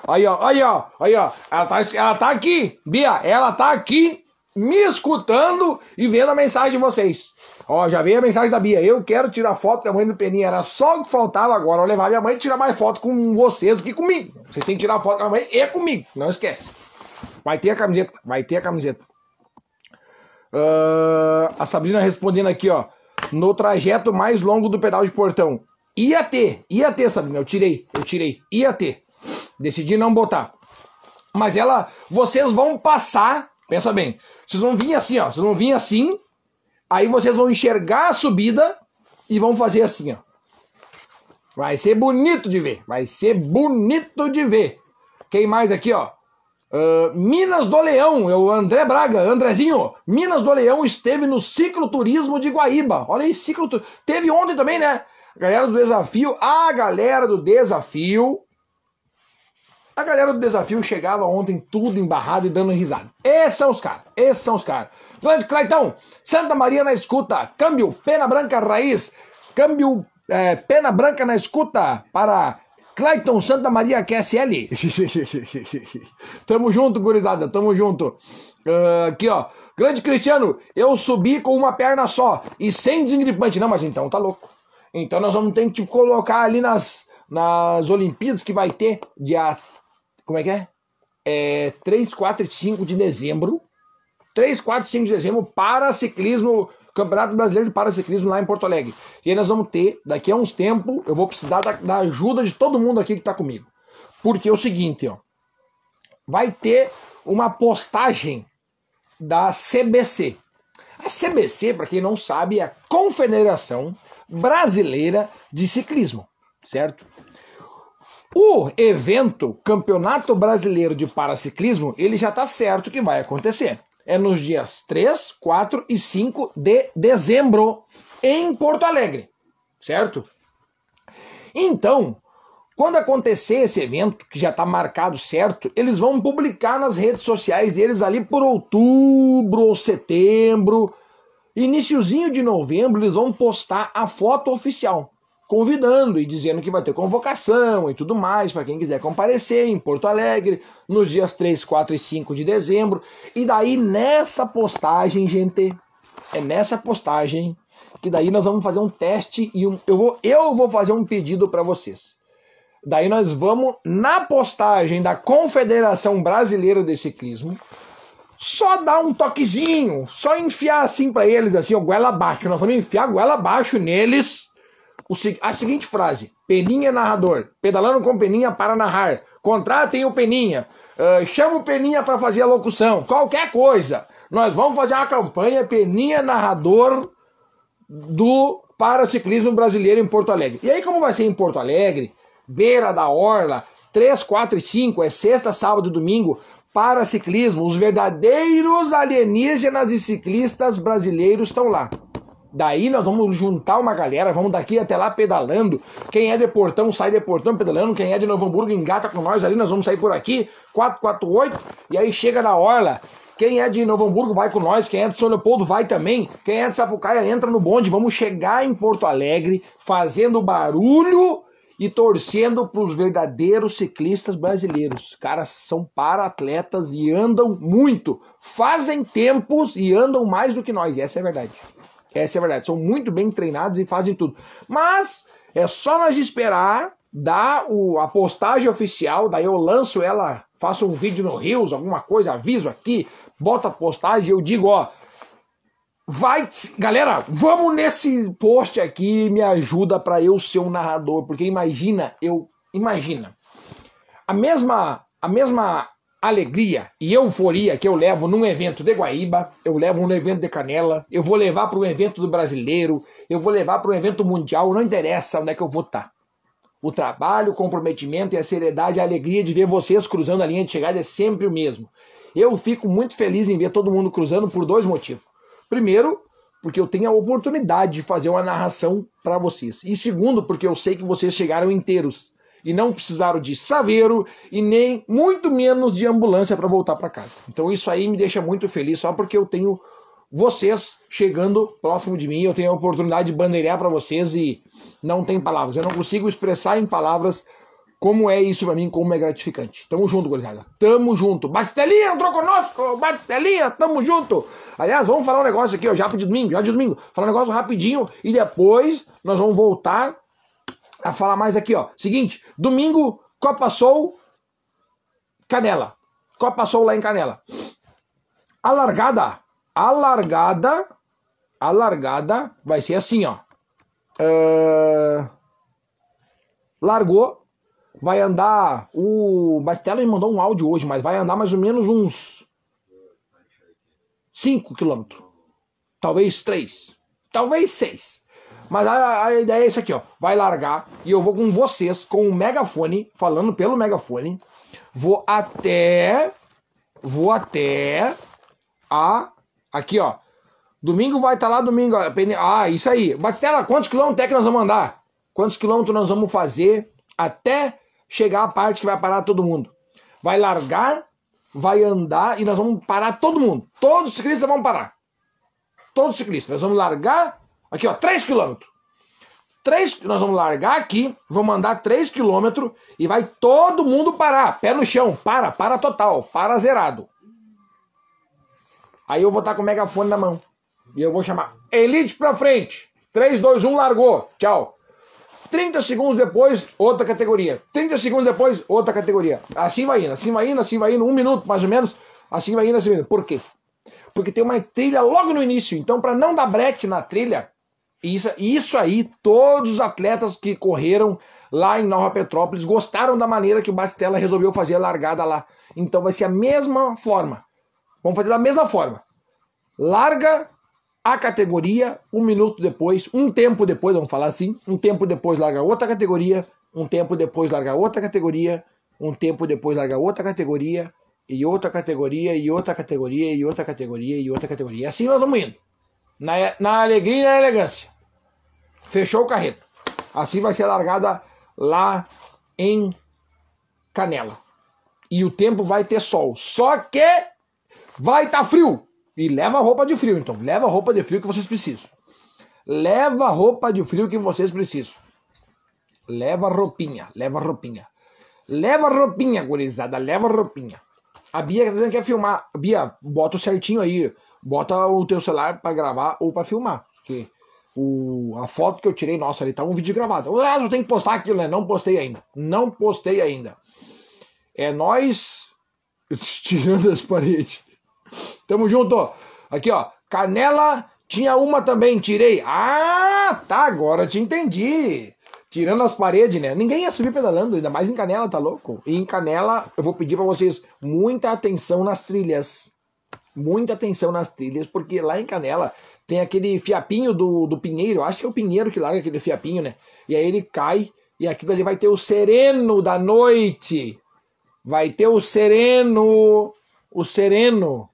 aí, ó, aí, ó, aí, ó. Ela tá, ela tá aqui, Bia, ela tá aqui me escutando e vendo a mensagem de vocês. Ó, já veio a mensagem da Bia. Eu quero tirar foto com a mãe do Peninha. Era só o que faltava agora. Eu levar minha mãe e tirar mais foto com vocês do que comigo. Vocês têm que tirar foto com a mãe e comigo. Não esquece. Vai ter a camiseta. Vai ter a camiseta. Uh, a Sabrina respondendo aqui, ó. No trajeto mais longo do pedal de portão. Ia ter, ia ter, Sabrina. Eu tirei, eu tirei. Ia ter. Decidi não botar. Mas ela, vocês vão passar, pensa bem, vocês vão vir assim, ó. Vocês vão vir assim. Aí vocês vão enxergar a subida e vão fazer assim, ó. Vai ser bonito de ver. Vai ser bonito de ver. Quem mais aqui, ó? Uh, Minas do Leão, é o André Braga, Andrezinho. Minas do Leão esteve no cicloturismo de Guaíba. Olha aí, ciclo Teve ontem também, né? Galera do desafio, a galera do desafio. A galera do desafio chegava ontem tudo embarrado e dando risada. Esses são os caras, esses são os caras. Grande Claitão, Santa Maria na escuta, câmbio, pena branca raiz, câmbio, é, pena branca na escuta para Clayton Santa Maria QSL. tamo junto, gurizada, tamo junto. Uh, aqui, ó. Grande Cristiano, eu subi com uma perna só e sem desengripante. Não, mas então tá louco. Então nós vamos ter que te colocar ali nas, nas Olimpíadas que vai ter dia. Como é que é? É 3, 4 e 5 de dezembro. 3, 4 e 5 de dezembro para ciclismo, Campeonato Brasileiro de Paraciclismo lá em Porto Alegre. E aí nós vamos ter, daqui a uns tempos, eu vou precisar da, da ajuda de todo mundo aqui que está comigo. Porque é o seguinte, ó. Vai ter uma postagem da CBC. A CBC, para quem não sabe, é a Confederação Brasileira de Ciclismo, certo? O evento Campeonato Brasileiro de Paraciclismo, ele já está certo que vai acontecer. É nos dias 3, 4 e 5 de dezembro em Porto Alegre, certo? Então, quando acontecer esse evento, que já está marcado certo, eles vão publicar nas redes sociais deles ali por outubro ou setembro, Iniciozinho de novembro eles vão postar a foto oficial, convidando e dizendo que vai ter convocação e tudo mais para quem quiser comparecer em Porto Alegre nos dias 3, 4 e 5 de dezembro. E daí nessa postagem, gente, é nessa postagem que daí nós vamos fazer um teste e um, eu, vou, eu vou fazer um pedido para vocês. Daí nós vamos na postagem da Confederação Brasileira de Ciclismo só dar um toquezinho, só enfiar assim para eles, assim, ó, goela abaixo. Nós vamos enfiar a goela abaixo neles. A seguinte frase: Peninha narrador, pedalando com Peninha para narrar. Contratem o Peninha, uh, chama o Peninha para fazer a locução, qualquer coisa. Nós vamos fazer uma campanha Peninha narrador do paraciclismo brasileiro em Porto Alegre. E aí, como vai ser em Porto Alegre, beira da orla, 3, 4 e 5, é sexta, sábado e domingo, para ciclismo. Os verdadeiros alienígenas e ciclistas brasileiros estão lá. Daí nós vamos juntar uma galera, vamos daqui até lá pedalando. Quem é de Portão sai de Portão pedalando, quem é de Novo Hamburgo engata com nós ali, nós vamos sair por aqui, 448, e aí chega na orla. Quem é de Novo Hamburgo vai com nós, quem é de São Leopoldo vai também, quem é de Sapucaia entra no bonde. Vamos chegar em Porto Alegre fazendo barulho e torcendo para os verdadeiros ciclistas brasileiros. Caras são para-atletas e andam muito, fazem tempos e andam mais do que nós. E essa é a verdade. Essa é a verdade. São muito bem treinados e fazem tudo. Mas é só nós esperar dar o, a postagem oficial, daí eu lanço ela, faço um vídeo no Rios, alguma coisa, aviso aqui, bota a postagem e eu digo, ó, Vai, galera, vamos nesse post aqui, me ajuda para eu ser um narrador, porque imagina, eu imagina a mesma a mesma alegria e euforia que eu levo num evento de Guaíba, eu levo num evento de Canela, eu vou levar para um evento do brasileiro, eu vou levar para um evento mundial, não interessa onde é que eu vou estar. Tá. O trabalho, o comprometimento e a seriedade, a alegria de ver vocês cruzando a linha de chegada é sempre o mesmo. Eu fico muito feliz em ver todo mundo cruzando por dois motivos. Primeiro, porque eu tenho a oportunidade de fazer uma narração para vocês. E segundo, porque eu sei que vocês chegaram inteiros e não precisaram de saveiro e nem muito menos de ambulância para voltar para casa. Então isso aí me deixa muito feliz só porque eu tenho vocês chegando próximo de mim, eu tenho a oportunidade de bandeirar para vocês e não tem palavras. Eu não consigo expressar em palavras como é isso para mim, como é gratificante. Tamo junto, gurizada. Tamo junto. Batistelinha entrou conosco. Batistelinha, tamo junto. Aliás, vamos falar um negócio aqui, ó, já de domingo, já de domingo. Falar um negócio rapidinho e depois nós vamos voltar a falar mais aqui, ó. Seguinte, domingo, Copa Soul, Canela. Copa Soul lá em Canela. A largada, a largada, a largada vai ser assim, ó. Uh, largou vai andar. O Batistella me mandou um áudio hoje, mas vai andar mais ou menos uns 5 quilômetros. Talvez 3. Talvez 6. Mas a, a, ideia é isso aqui, ó. Vai largar e eu vou com vocês, com o megafone, falando pelo megafone. Vou até. Vou até. A. Aqui, ó. Domingo vai estar tá lá, domingo. Ah, isso aí. Batistela, quantos quilômetros é que nós vamos andar? Quantos quilômetros nós vamos fazer até chegar a parte que vai parar todo mundo. Vai largar, vai andar e nós vamos parar todo mundo. Todos os ciclistas vão parar. Todos os ciclistas. Nós vamos largar, aqui ó, 3 quilômetros. 3, nós vamos largar aqui, vamos andar 3 quilômetros e vai todo mundo parar. Pé no chão, para, para total, para zerado. Aí eu vou estar com o megafone na mão. E eu vou chamar Elite pra frente. 3, 2, 1, largou. Tchau. 30 segundos depois, outra categoria. 30 segundos depois, outra categoria. Assim vai indo, assim vai indo, assim vai indo, um minuto mais ou menos, assim vai indo, assim vai indo. Por quê? Porque tem uma trilha logo no início. Então, para não dar brete na trilha, isso, isso aí, todos os atletas que correram lá em Nova Petrópolis gostaram da maneira que o Bastela resolveu fazer a largada lá. Então vai ser a mesma forma. Vamos fazer da mesma forma. Larga a categoria, um minuto depois, um tempo depois, vamos falar assim, um tempo depois larga outra categoria, um tempo depois larga outra categoria, um tempo depois larga outra categoria, e outra categoria, e outra categoria, e outra categoria, e outra categoria. E assim nós vamos indo. Na, na alegria e na elegância. Fechou o carreto. Assim vai ser largada lá em Canela. E o tempo vai ter sol. Só que vai estar tá frio. E leva roupa de frio, então. Leva roupa de frio que vocês precisam. Leva roupa de frio que vocês precisam. Leva roupinha, leva roupinha. Leva roupinha, gurizada, leva roupinha. A Bia dizendo que quer filmar. Bia, bota certinho aí. Bota o teu celular para gravar ou para filmar. Porque o, a foto que eu tirei, nossa, ali tá um vídeo gravado. O Lázaro tem que postar aquilo, né? Não postei ainda. Não postei ainda. É nós tirando as paredes. Tamo junto. Aqui, ó. Canela tinha uma também, tirei. Ah, tá, agora te entendi. Tirando as paredes, né? Ninguém ia subir pedalando, ainda mais em Canela, tá louco? E em Canela, eu vou pedir para vocês muita atenção nas trilhas. Muita atenção nas trilhas, porque lá em Canela tem aquele fiapinho do, do pinheiro. Acho que é o pinheiro que larga aquele fiapinho, né? E aí ele cai e aquilo ali vai ter o sereno da noite. Vai ter o sereno. O sereno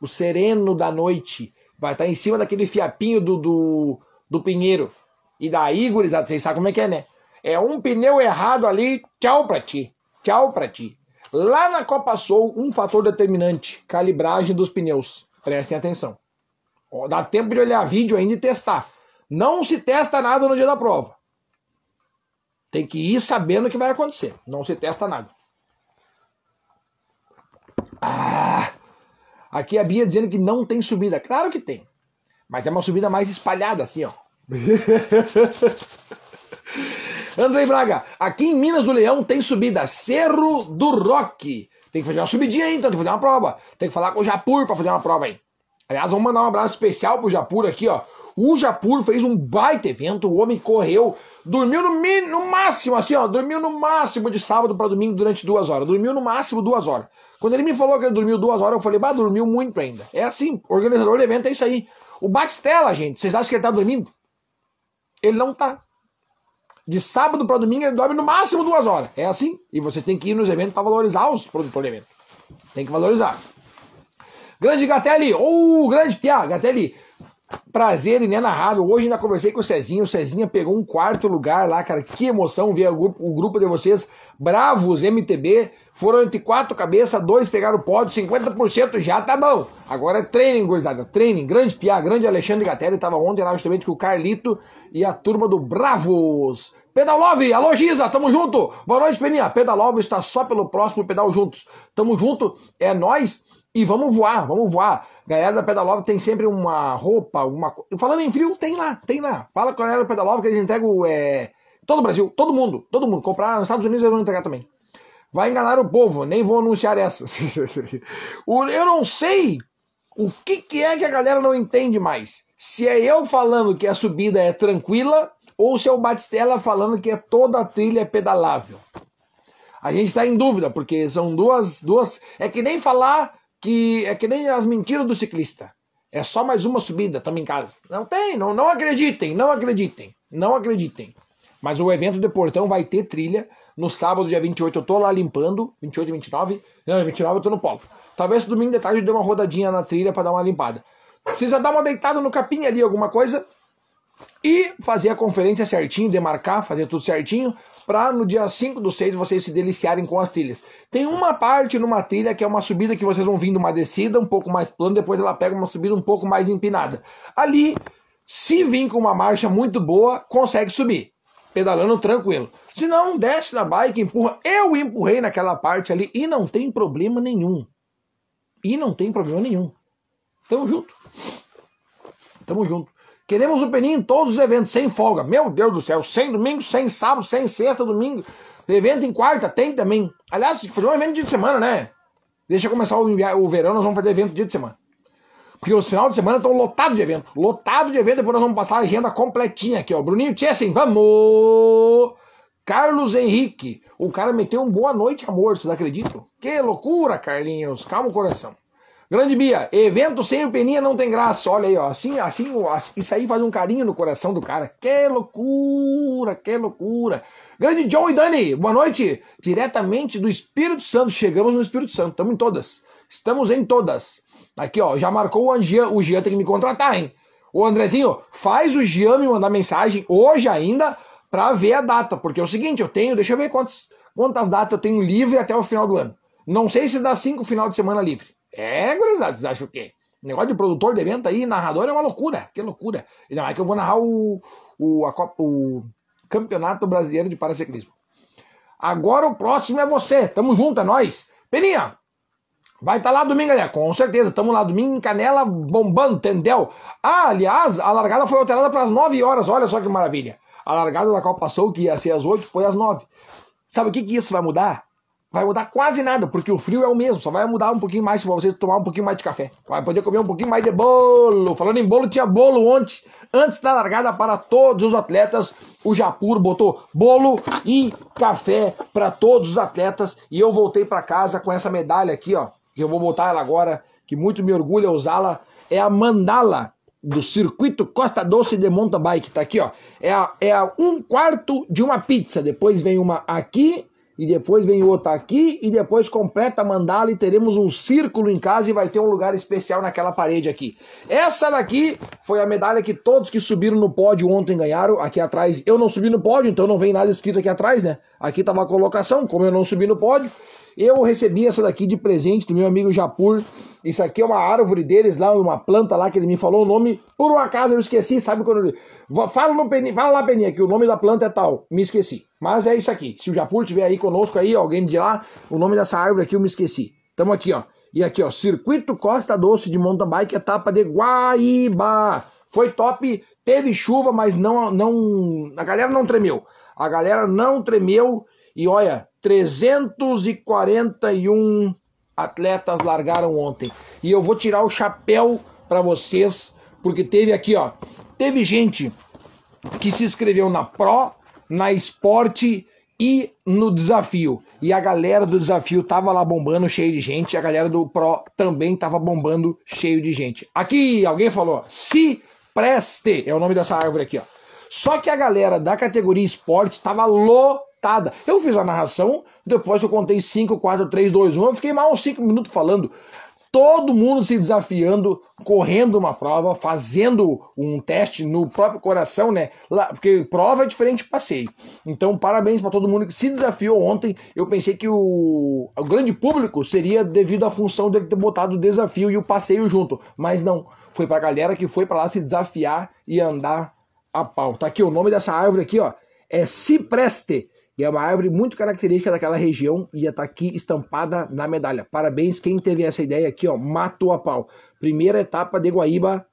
o sereno da noite, vai estar em cima daquele fiapinho do, do, do pinheiro. E daí, gurizada, vocês sabem como é que é, né? É um pneu errado ali, tchau pra ti. Tchau pra ti. Lá na Copa Soul, um fator determinante, calibragem dos pneus. Prestem atenção. Dá tempo de olhar vídeo ainda e testar. Não se testa nada no dia da prova. Tem que ir sabendo o que vai acontecer. Não se testa nada. Ah! Aqui a Bia dizendo que não tem subida. Claro que tem. Mas é uma subida mais espalhada, assim, ó. Andrei Braga, aqui em Minas do Leão tem subida Cerro do Roque. Tem que fazer uma subidinha aí, então, tem que fazer uma prova. Tem que falar com o Japur para fazer uma prova aí. Aliás, vamos mandar um abraço especial pro Japur aqui, ó. O Japur fez um baita evento, o homem correu, dormiu no, no máximo, assim, ó, dormiu no máximo de sábado para domingo durante duas horas. Dormiu no máximo duas horas. Quando ele me falou que ele dormiu duas horas, eu falei, bah, dormiu muito ainda. É assim, organizador do evento é isso aí. O Batistela, gente, vocês acham que ele tá dormindo? Ele não tá. De sábado para domingo ele dorme no máximo duas horas. É assim. E você tem que ir nos eventos para valorizar os produtores do evento. Tem que valorizar. Grande Gatelli, ou oh, grande Pia, Gatelli. prazer inenarrável. Hoje ainda conversei com o Cezinho. O Cezinha pegou um quarto lugar lá, cara. Que emoção ver o grupo, o grupo de vocês. Bravos MTB. Foram entre quatro cabeças, dois pegaram o pódio, 50% já tá bom. Agora é training, gurizada. Training. Grande Piá, grande Alexandre Gatelli. Tava ontem lá justamente com o Carlito e a turma do Bravos. Pedalove, alô Giza, tamo junto. Boa noite, Peninha. Pedalove está só pelo próximo pedal juntos. Tamo junto, é nós e vamos voar, vamos voar. Galera da Pedalove tem sempre uma roupa, uma. Falando em frio, tem lá, tem lá. Fala com a galera da Pedalove que eles entregam é... todo o Brasil, todo mundo, todo mundo. Comprar nos Estados Unidos eles vão entregar também. Vai enganar o povo, nem vou anunciar essa. eu não sei o que, que é que a galera não entende mais. Se é eu falando que a subida é tranquila ou se é o Batistella falando que é toda a trilha pedalável. A gente está em dúvida, porque são duas, duas. É que nem falar que é que nem as mentiras do ciclista. É só mais uma subida, estamos em casa. Não tem, não, não acreditem, não acreditem, não acreditem. Mas o evento de Portão vai ter trilha. No sábado, dia 28, eu tô lá limpando. 28 e 29. Não, 29 eu tô no polo. Talvez domingo de tarde eu dê uma rodadinha na trilha para dar uma limpada. Precisa dar uma deitada no capim ali, alguma coisa e fazer a conferência certinho, demarcar, fazer tudo certinho, para no dia 5 do 6 vocês se deliciarem com as trilhas. Tem uma parte numa trilha que é uma subida que vocês vão vindo uma descida um pouco mais plana, depois ela pega uma subida um pouco mais empinada. Ali, se vir com uma marcha muito boa, consegue subir, pedalando tranquilo. Se não, desce na bike, empurra. Eu empurrei naquela parte ali e não tem problema nenhum. E não tem problema nenhum. Tamo junto. Tamo junto. Queremos o Peninho em todos os eventos, sem folga. Meu Deus do céu, sem domingo, sem sábado, sem sexta, domingo. Evento em quarta, tem também. Aliás, fazer um evento dia de semana, né? Deixa começar o, verão, nós vamos fazer evento dia de semana. Porque os finais de semana estão lotados de evento. Lotado de evento, depois nós vamos passar a agenda completinha aqui, ó. Bruninho Tchessen, vamos! Carlos Henrique. O cara meteu um boa noite, amor, vocês acreditam? Que loucura, Carlinhos. Calma o coração. Grande Bia, evento sem o Peninha não tem graça. Olha aí, ó. Assim, assim, isso aí faz um carinho no coração do cara. Que loucura, que loucura. Grande John e Dani, boa noite. Diretamente do Espírito Santo. Chegamos no Espírito Santo. Estamos em todas. Estamos em todas. Aqui, ó. Já marcou o Gian. O Gian tem que me contratar, hein? O Andrezinho, faz o Gian me mandar mensagem hoje ainda para ver a data. Porque é o seguinte, eu tenho, deixa eu ver quantas, quantas datas eu tenho livre até o final do ano. Não sei se dá cinco final de semana livre. É, gurizada, vocês acham o quê? Negócio de produtor de evento aí, narrador é uma loucura, que loucura. Ainda mais que eu vou narrar o, o, a, o Campeonato Brasileiro de Paraciclismo. Agora o próximo é você, tamo junto, é nós. Peninha, vai estar tá lá domingo, galera, com certeza, tamo lá domingo em Canela, bombando, entendeu? Ah, aliás, a largada foi alterada para as 9 horas, olha só que maravilha. A largada da Copa Passou, que ia ser às 8, foi às 9. Sabe o que, que isso vai mudar? Vai mudar quase nada, porque o frio é o mesmo, só vai mudar um pouquinho mais para você tomar um pouquinho mais de café. Vai poder comer um pouquinho mais de bolo. Falando em bolo, tinha bolo ontem, antes da largada para todos os atletas. O Japur botou bolo e café para todos os atletas e eu voltei para casa com essa medalha aqui, ó, que eu vou botar ela agora, que muito me orgulha usá-la, é a mandala do circuito Costa Doce de Mountain Bike, tá aqui, ó. É, a, é a um quarto de uma pizza. Depois vem uma aqui e depois vem outra aqui, e depois completa a mandala e teremos um círculo em casa e vai ter um lugar especial naquela parede aqui. Essa daqui foi a medalha que todos que subiram no pódio ontem ganharam. Aqui atrás, eu não subi no pódio, então não vem nada escrito aqui atrás, né? Aqui tava a colocação, como eu não subi no pódio. Eu recebi essa daqui de presente do meu amigo Japur. Isso aqui é uma árvore deles lá, uma planta lá que ele me falou o nome. Por um acaso eu esqueci, sabe quando. Fala, no Peninha, fala lá, Peninha, que o nome da planta é tal. Me esqueci. Mas é isso aqui. Se o Japur estiver aí conosco aí, alguém de lá, o nome dessa árvore aqui eu me esqueci. Tamo aqui, ó. E aqui, ó, Circuito Costa Doce de mountain bike, etapa de Guaíba. Foi top, teve chuva, mas não, não, a galera não tremeu. A galera não tremeu e olha, 341 atletas largaram ontem. E eu vou tirar o chapéu para vocês, porque teve aqui, ó, teve gente que se inscreveu na Pro, na Esporte e no desafio. E a galera do desafio tava lá bombando, cheio de gente. A galera do Pro também tava bombando, cheio de gente. Aqui, alguém falou, se preste, é o nome dessa árvore aqui, ó. Só que a galera da categoria esporte tava lotada. Eu fiz a narração, depois eu contei 5, 4, 3, 2, 1. Eu fiquei mal uns 5 minutos falando. todo mundo se desafiando, correndo uma prova, fazendo um teste no próprio coração, né? Porque prova é diferente de passeio. Então, parabéns para todo mundo que se desafiou ontem. Eu pensei que o, o grande público seria devido à função dele ter botado o desafio e o passeio junto, mas não. Foi para a galera que foi para lá se desafiar e andar a pau. Tá aqui o nome dessa árvore aqui, ó, é cipreste. E é uma árvore muito característica daquela região e está aqui estampada na medalha. Parabéns quem teve essa ideia aqui, ó, matou a pau. Primeira etapa de Guaíba,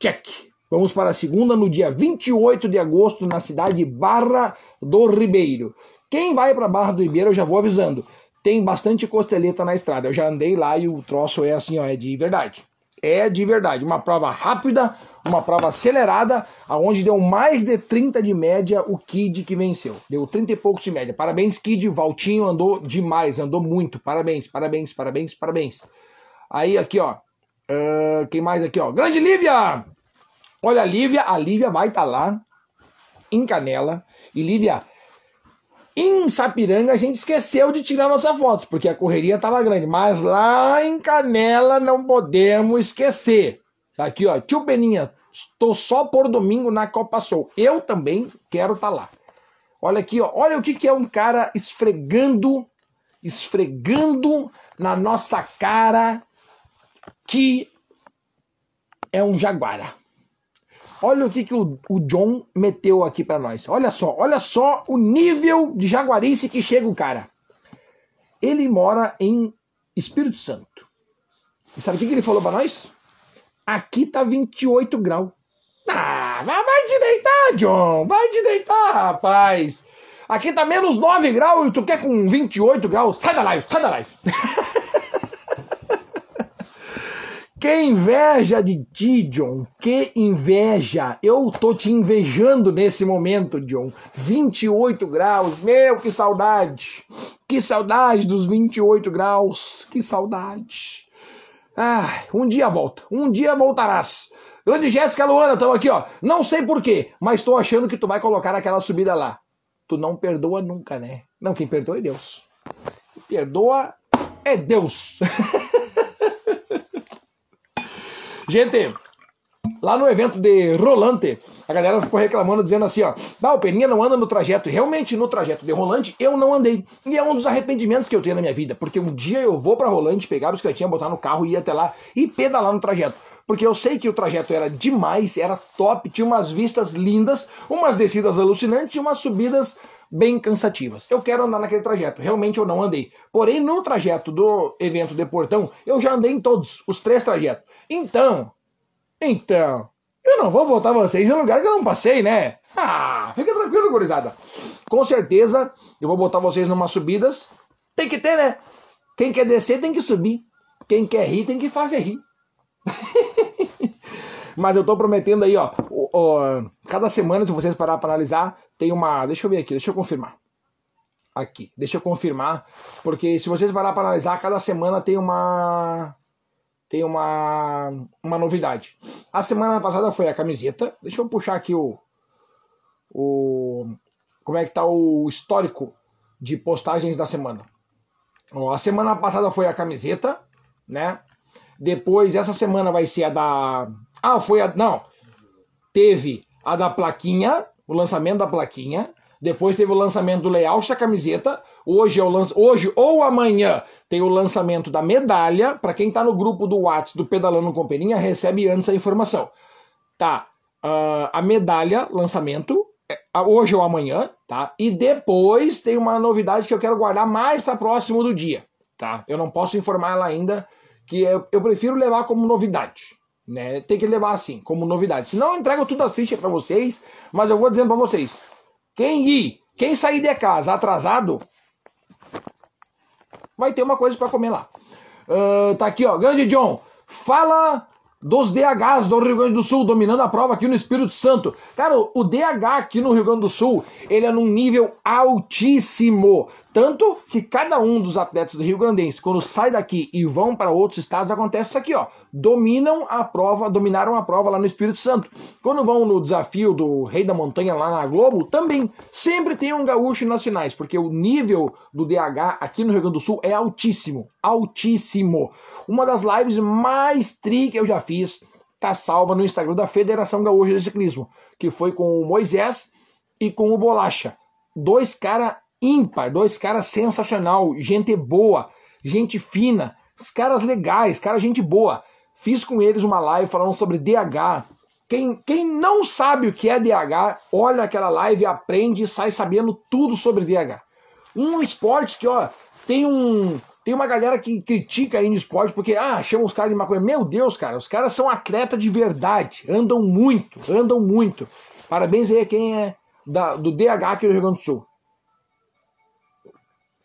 check. Vamos para a segunda no dia 28 de agosto na cidade Barra do Ribeiro. Quem vai para Barra do Ribeiro, eu já vou avisando. Tem bastante costeleta na estrada. Eu já andei lá e o troço é assim, ó, é de verdade é de verdade. Uma prova rápida, uma prova acelerada, aonde deu mais de 30 de média o Kid que venceu. Deu 30 e poucos de média. Parabéns, Kid. Valtinho andou demais, andou muito. Parabéns, parabéns, parabéns, parabéns. Aí aqui, ó. Uh, quem mais aqui, ó? Grande Lívia! Olha a Lívia, a Lívia vai estar tá lá em Canela. E Lívia, em Sapiranga a gente esqueceu de tirar nossa foto, porque a correria estava grande. Mas lá em Canela não podemos esquecer. Tá aqui, ó. Tio Beninha, estou só por domingo na Copa Sul. Eu também quero estar tá lá. Olha aqui, ó. Olha o que, que é um cara esfregando, esfregando na nossa cara que é um jaguara. Olha o que, que o, o John meteu aqui para nós. Olha só, olha só o nível de jaguarice que chega o cara. Ele mora em Espírito Santo. E sabe o que, que ele falou para nós? Aqui tá 28 graus. Ah, vai te deitar, John. Vai te deitar, rapaz. Aqui tá menos 9 graus e tu quer com 28 graus? Sai da live, sai da live. Que inveja de ti, John. Que inveja. Eu tô te invejando nesse momento, John. 28 graus. Meu, que saudade. Que saudade dos 28 graus. Que saudade. Ah, um dia volta. Um dia voltarás. Grande Jéssica Luana, estamos aqui, ó. Não sei porquê, mas tô achando que tu vai colocar aquela subida lá. Tu não perdoa nunca, né? Não, quem perdoa é Deus. Quem perdoa é Deus. Gente, lá no evento de Rolante, a galera ficou reclamando, dizendo assim, ó, ah, o Peninha não anda no trajeto. E realmente, no trajeto de Rolante, eu não andei. E é um dos arrependimentos que eu tenho na minha vida, porque um dia eu vou para Rolante, pegar a bicicletinha, botar no carro, ir até lá e pedalar no trajeto. Porque eu sei que o trajeto era demais, era top, tinha umas vistas lindas, umas descidas alucinantes e umas subidas bem cansativas. Eu quero andar naquele trajeto. Realmente eu não andei. Porém, no trajeto do evento de Portão, eu já andei em todos, os três trajetos. Então, então, eu não vou botar vocês em lugar que eu não passei, né? Ah, fica tranquilo, gurizada. Com certeza, eu vou botar vocês numas subidas. Tem que ter, né? Quem quer descer tem que subir. Quem quer rir tem que fazer rir. Mas eu tô prometendo aí, ó, ó, cada semana, se vocês parar para analisar, tem uma. Deixa eu ver aqui, deixa eu confirmar. Aqui, deixa eu confirmar, porque se vocês parar para analisar, cada semana tem uma. Tem uma, uma novidade. A semana passada foi a camiseta. Deixa eu puxar aqui o. o como é que tá o histórico de postagens da semana. Ó, a semana passada foi a camiseta, né? Depois, essa semana vai ser a da. Ah, foi a. Não. Teve a da plaquinha, o lançamento da plaquinha. Depois teve o lançamento do layout da camiseta. Hoje, é o lan... Hoje ou amanhã tem o lançamento da medalha. Para quem está no grupo do WhatsApp do Pedalando com Peninha, recebe antes a informação. Tá. Uh, a medalha, lançamento, é, hoje ou amanhã, tá? E depois tem uma novidade que eu quero guardar mais para próximo do dia, tá? Eu não posso informar ela ainda que eu, eu prefiro levar como novidade. Né? Tem que levar assim, como novidade. Senão eu entrego tudo as fichas para vocês, mas eu vou dizendo para vocês. Quem ir, quem sair de casa atrasado, vai ter uma coisa para comer lá. Uh, tá aqui, ó. Grande John, fala dos DHs do Rio Grande do Sul, dominando a prova aqui no Espírito Santo. Cara, o DH aqui no Rio Grande do Sul, ele é num nível altíssimo. Tanto que cada um dos atletas do Rio Grandense, quando sai daqui e vão para outros estados, acontece isso aqui, ó. Dominam a prova, dominaram a prova lá no Espírito Santo. Quando vão no desafio do Rei da Montanha lá na Globo, também sempre tem um gaúcho nas finais, porque o nível do DH aqui no Rio Grande do Sul é altíssimo, altíssimo. Uma das lives mais tri que eu já fiz, tá salva no Instagram da Federação Gaúcha de Ciclismo, que foi com o Moisés e com o Bolacha. Dois caras ímpar, dois caras sensacional, gente boa, gente fina, caras legais, cara gente boa. Fiz com eles uma live falando sobre DH. Quem, quem não sabe o que é DH, olha aquela live, aprende e sai sabendo tudo sobre DH. Um esporte que, ó, tem um. Tem uma galera que critica aí no esporte porque, ah, chama os caras de maconha. Meu Deus, cara, os caras são atletas de verdade. Andam muito, andam muito. Parabéns aí a quem é da, do DH aqui no Rio Grande do Sul.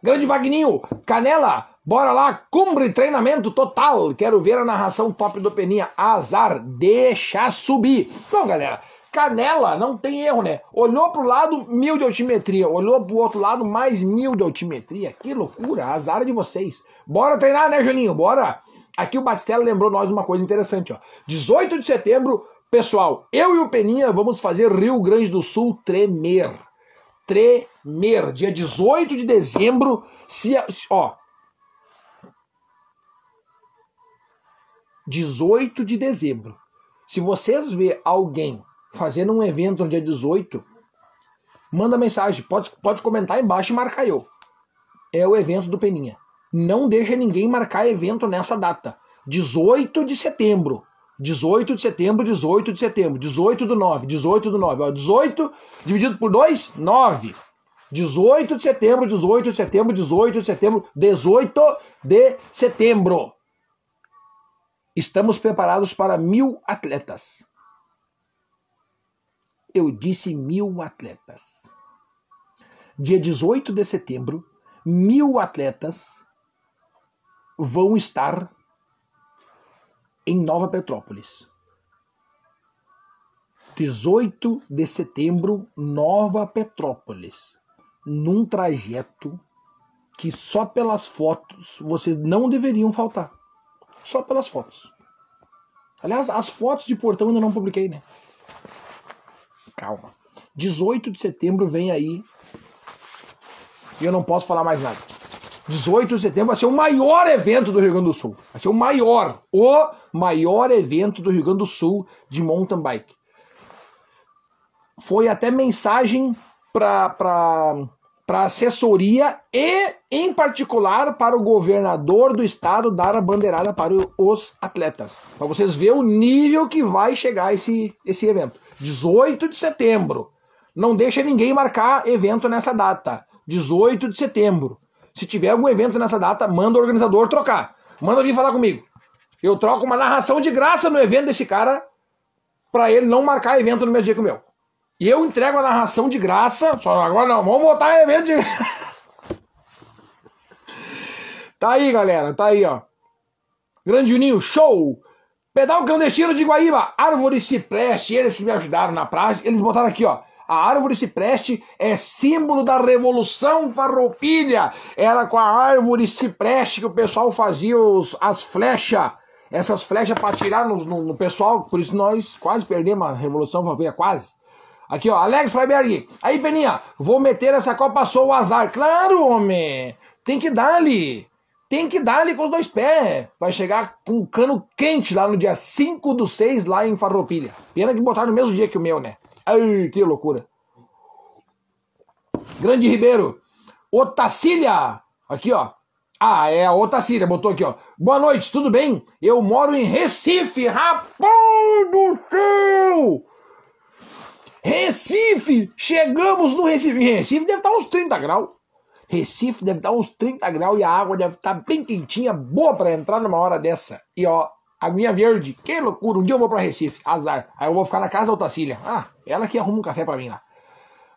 Grande Vagninho, Canela, bora lá, cumpre treinamento total. Quero ver a narração top do Peninha. Azar, deixa subir. Bom, galera, Canela não tem erro, né? Olhou pro lado, mil de altimetria. Olhou pro outro lado, mais mil de altimetria. Que loucura, azar de vocês. Bora treinar, né, Juninho? Bora! Aqui o Bastela lembrou nós uma coisa interessante, ó. 18 de setembro, pessoal, eu e o Peninha vamos fazer Rio Grande do Sul tremer tremer. Dia 18 de dezembro, se ó 18 de dezembro. Se vocês vê alguém fazendo um evento no dia 18, manda mensagem, pode, pode comentar embaixo e marcar eu. É o evento do Peninha. Não deixa ninguém marcar evento nessa data. 18 de setembro. 18 de setembro, 18 de setembro, 18 do 9, 18 do 9. Ó, 18 dividido por 2, 9. 18 de setembro, 18 de setembro, 18 de setembro, 18 de setembro. Estamos preparados para mil atletas. Eu disse mil atletas. Dia 18 de setembro, mil atletas vão estar em Nova Petrópolis. 18 de setembro, Nova Petrópolis. Num trajeto que só pelas fotos vocês não deveriam faltar. Só pelas fotos. Aliás, as fotos de portão ainda não publiquei, né? Calma. 18 de setembro vem aí. E eu não posso falar mais nada. 18 de setembro vai ser o maior evento do Rio Grande do Sul. Vai ser o maior, o maior evento do Rio Grande do Sul de mountain bike. Foi até mensagem para para assessoria e, em particular, para o governador do estado dar a bandeirada para os atletas. Para vocês verem o nível que vai chegar esse, esse evento. 18 de setembro. Não deixa ninguém marcar evento nessa data. 18 de setembro. Se tiver algum evento nessa data, manda o organizador trocar. Manda vir falar comigo. Eu troco uma narração de graça no evento desse cara para ele não marcar evento no mesmo dia que o meu. E eu entrego a narração de graça. Só agora não, vamos botar evento de Tá aí, galera, tá aí, ó. Grande Juninho, show! Pedal clandestino de Guaíba, árvore cipreste, eles que me ajudaram na prática, eles botaram aqui, ó. A árvore cipreste é símbolo da Revolução Farroupilha. Era com a árvore cipreste que o pessoal fazia os, as flechas. Essas flechas para atirar no, no, no, pessoal. Por isso nós quase perdemos a Revolução Farroupilha, quase. Aqui, ó, Alex Freiberg. Aí, Peninha, vou meter essa Copa Sou o azar. Claro, homem. Tem que dar ali. Tem que dar ali com os dois pés. Vai chegar com um cano quente lá no dia 5 do 6, lá em Farroupilha. Pena que botaram no mesmo dia que o meu, né? Ai, que loucura. Grande Ribeiro. Otacília. Aqui, ó. Ah, é a Otacília, botou aqui, ó. Boa noite, tudo bem? Eu moro em Recife, rapaz do céu! Recife! Chegamos no Recife. Recife deve estar uns 30 graus. Recife deve estar uns 30 graus e a água deve estar bem quentinha, boa para entrar numa hora dessa. E ó, Aguinha verde, que loucura. Um dia eu vou pra Recife, azar. Aí eu vou ficar na casa da Otacília. Ah, ela que arruma um café pra mim lá.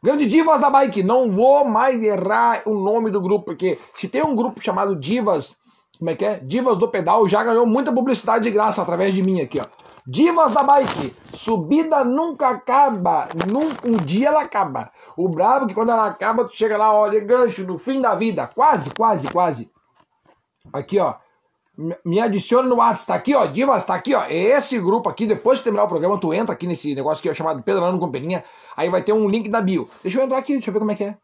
Grande Divas da Bike, não vou mais errar o nome do grupo, porque se tem um grupo chamado Divas, como é que é? Divas do Pedal, já ganhou muita publicidade de graça através de mim aqui, ó. Divas da Bike, subida nunca acaba, num, um dia ela acaba. O brabo que quando ela acaba, tu chega lá, olha, gancho no fim da vida. Quase, quase, quase. Aqui, ó. Me adiciona no WhatsApp, tá aqui, ó. Divas, tá aqui, ó. Esse grupo aqui, depois de terminar o programa, tu entra aqui nesse negócio aqui, ó, chamado Pedro com Companhia. Aí vai ter um link da bio. Deixa eu entrar aqui, deixa eu ver como é que é.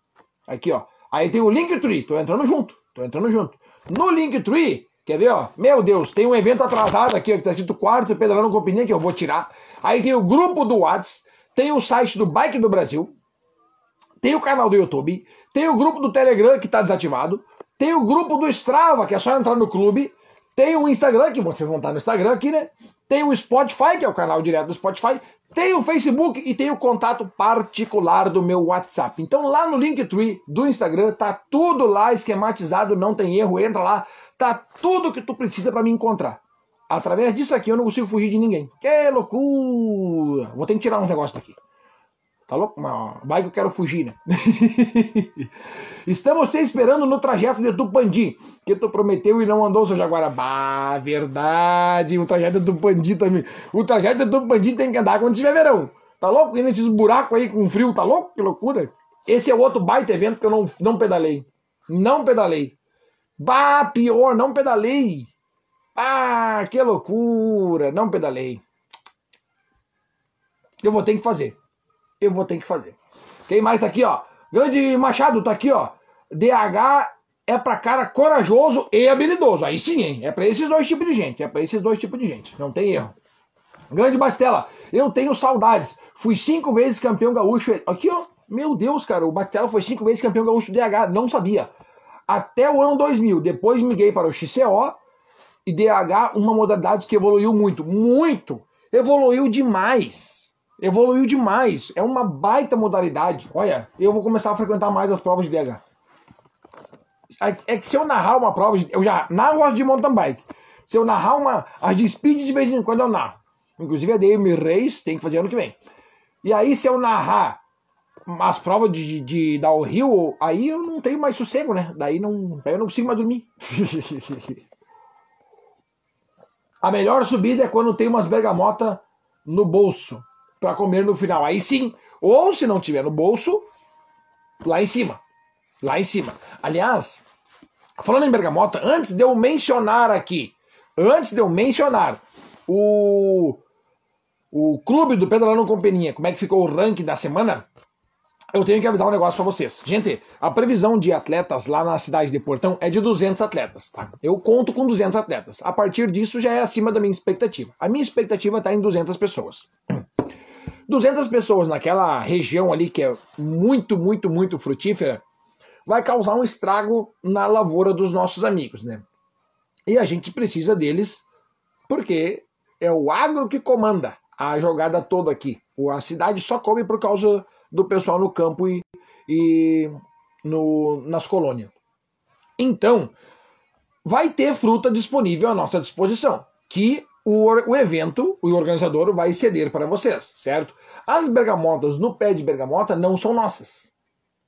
Aqui, ó. Aí tem o Linktree, tô entrando junto, tô entrando junto. No Linktree, quer ver, ó? Meu Deus, tem um evento atrasado aqui, ó, que tá escrito quarto Pedalando Companhia, que eu vou tirar. Aí tem o grupo do WhatsApp, tem o site do Bike do Brasil, tem o canal do YouTube, tem o grupo do Telegram que tá desativado, tem o grupo do Strava, que é só entrar no clube, tem o Instagram, que vocês vão estar no Instagram aqui, né? Tem o Spotify, que é o canal direto do Spotify. Tem o Facebook e tem o contato particular do meu WhatsApp. Então lá no Linktree do Instagram tá tudo lá esquematizado, não tem erro, entra lá, tá tudo que tu precisa para me encontrar. Através disso aqui eu não consigo fugir de ninguém. Que loucura! Vou ter que tirar uns negócios daqui. Tá louco? Vai que eu quero fugir, né? Estamos te esperando no trajeto de Tupandi, que tu prometeu e não andou, seu Jaguara. Bah, verdade. O trajeto de Tupandi também. O trajeto de Tupandi tem que andar quando tiver verão. Tá louco? E nesses buracos aí com frio, tá louco? Que loucura. Esse é outro baita evento que eu não, não pedalei. Não pedalei. Bah, pior, não pedalei. Ah, que loucura. Não pedalei. Eu vou ter que fazer eu vou ter que fazer. Quem mais tá aqui, ó? Grande Machado tá aqui, ó. DH é para cara corajoso e habilidoso. Aí sim, hein? É para esses dois tipos de gente. É para esses dois tipos de gente. Não tem erro. Grande Bastela, eu tenho saudades. Fui cinco vezes campeão gaúcho. Aqui, ó. Meu Deus, cara. O Bastela foi cinco vezes campeão gaúcho DH. Não sabia. Até o ano 2000. Depois miguei para o XCO e DH, uma modalidade que evoluiu muito. Muito. Evoluiu demais. Evoluiu demais. É uma baita modalidade. Olha, eu vou começar a frequentar mais as provas de DH. É, é que se eu narrar uma prova, eu já narro as de mountain bike. Se eu narrar uma, as de speed de vez em quando eu narro. Inclusive a DM Race tem que fazer ano que vem. E aí se eu narrar as provas de, de, de Rio, aí eu não tenho mais sossego, né? Daí não, eu não consigo mais dormir. a melhor subida é quando tem umas bergamota no bolso para comer no final. Aí sim. Ou se não tiver no bolso, lá em cima. Lá em cima. Aliás, falando em bergamota, antes de eu mencionar aqui, antes de eu mencionar o o clube do Pedalando com Peninha, como é que ficou o ranking da semana, eu tenho que avisar um negócio para vocês. Gente, a previsão de atletas lá na cidade de Portão é de 200 atletas, tá? Eu conto com 200 atletas. A partir disso já é acima da minha expectativa. A minha expectativa está em 200 pessoas. 200 pessoas naquela região ali que é muito, muito, muito frutífera, vai causar um estrago na lavoura dos nossos amigos, né? E a gente precisa deles porque é o agro que comanda a jogada toda aqui. A cidade só come por causa do pessoal no campo e, e no, nas colônias. Então, vai ter fruta disponível à nossa disposição, que o, o evento, o organizador vai ceder para vocês, certo? As bergamotas no pé de bergamota não são nossas.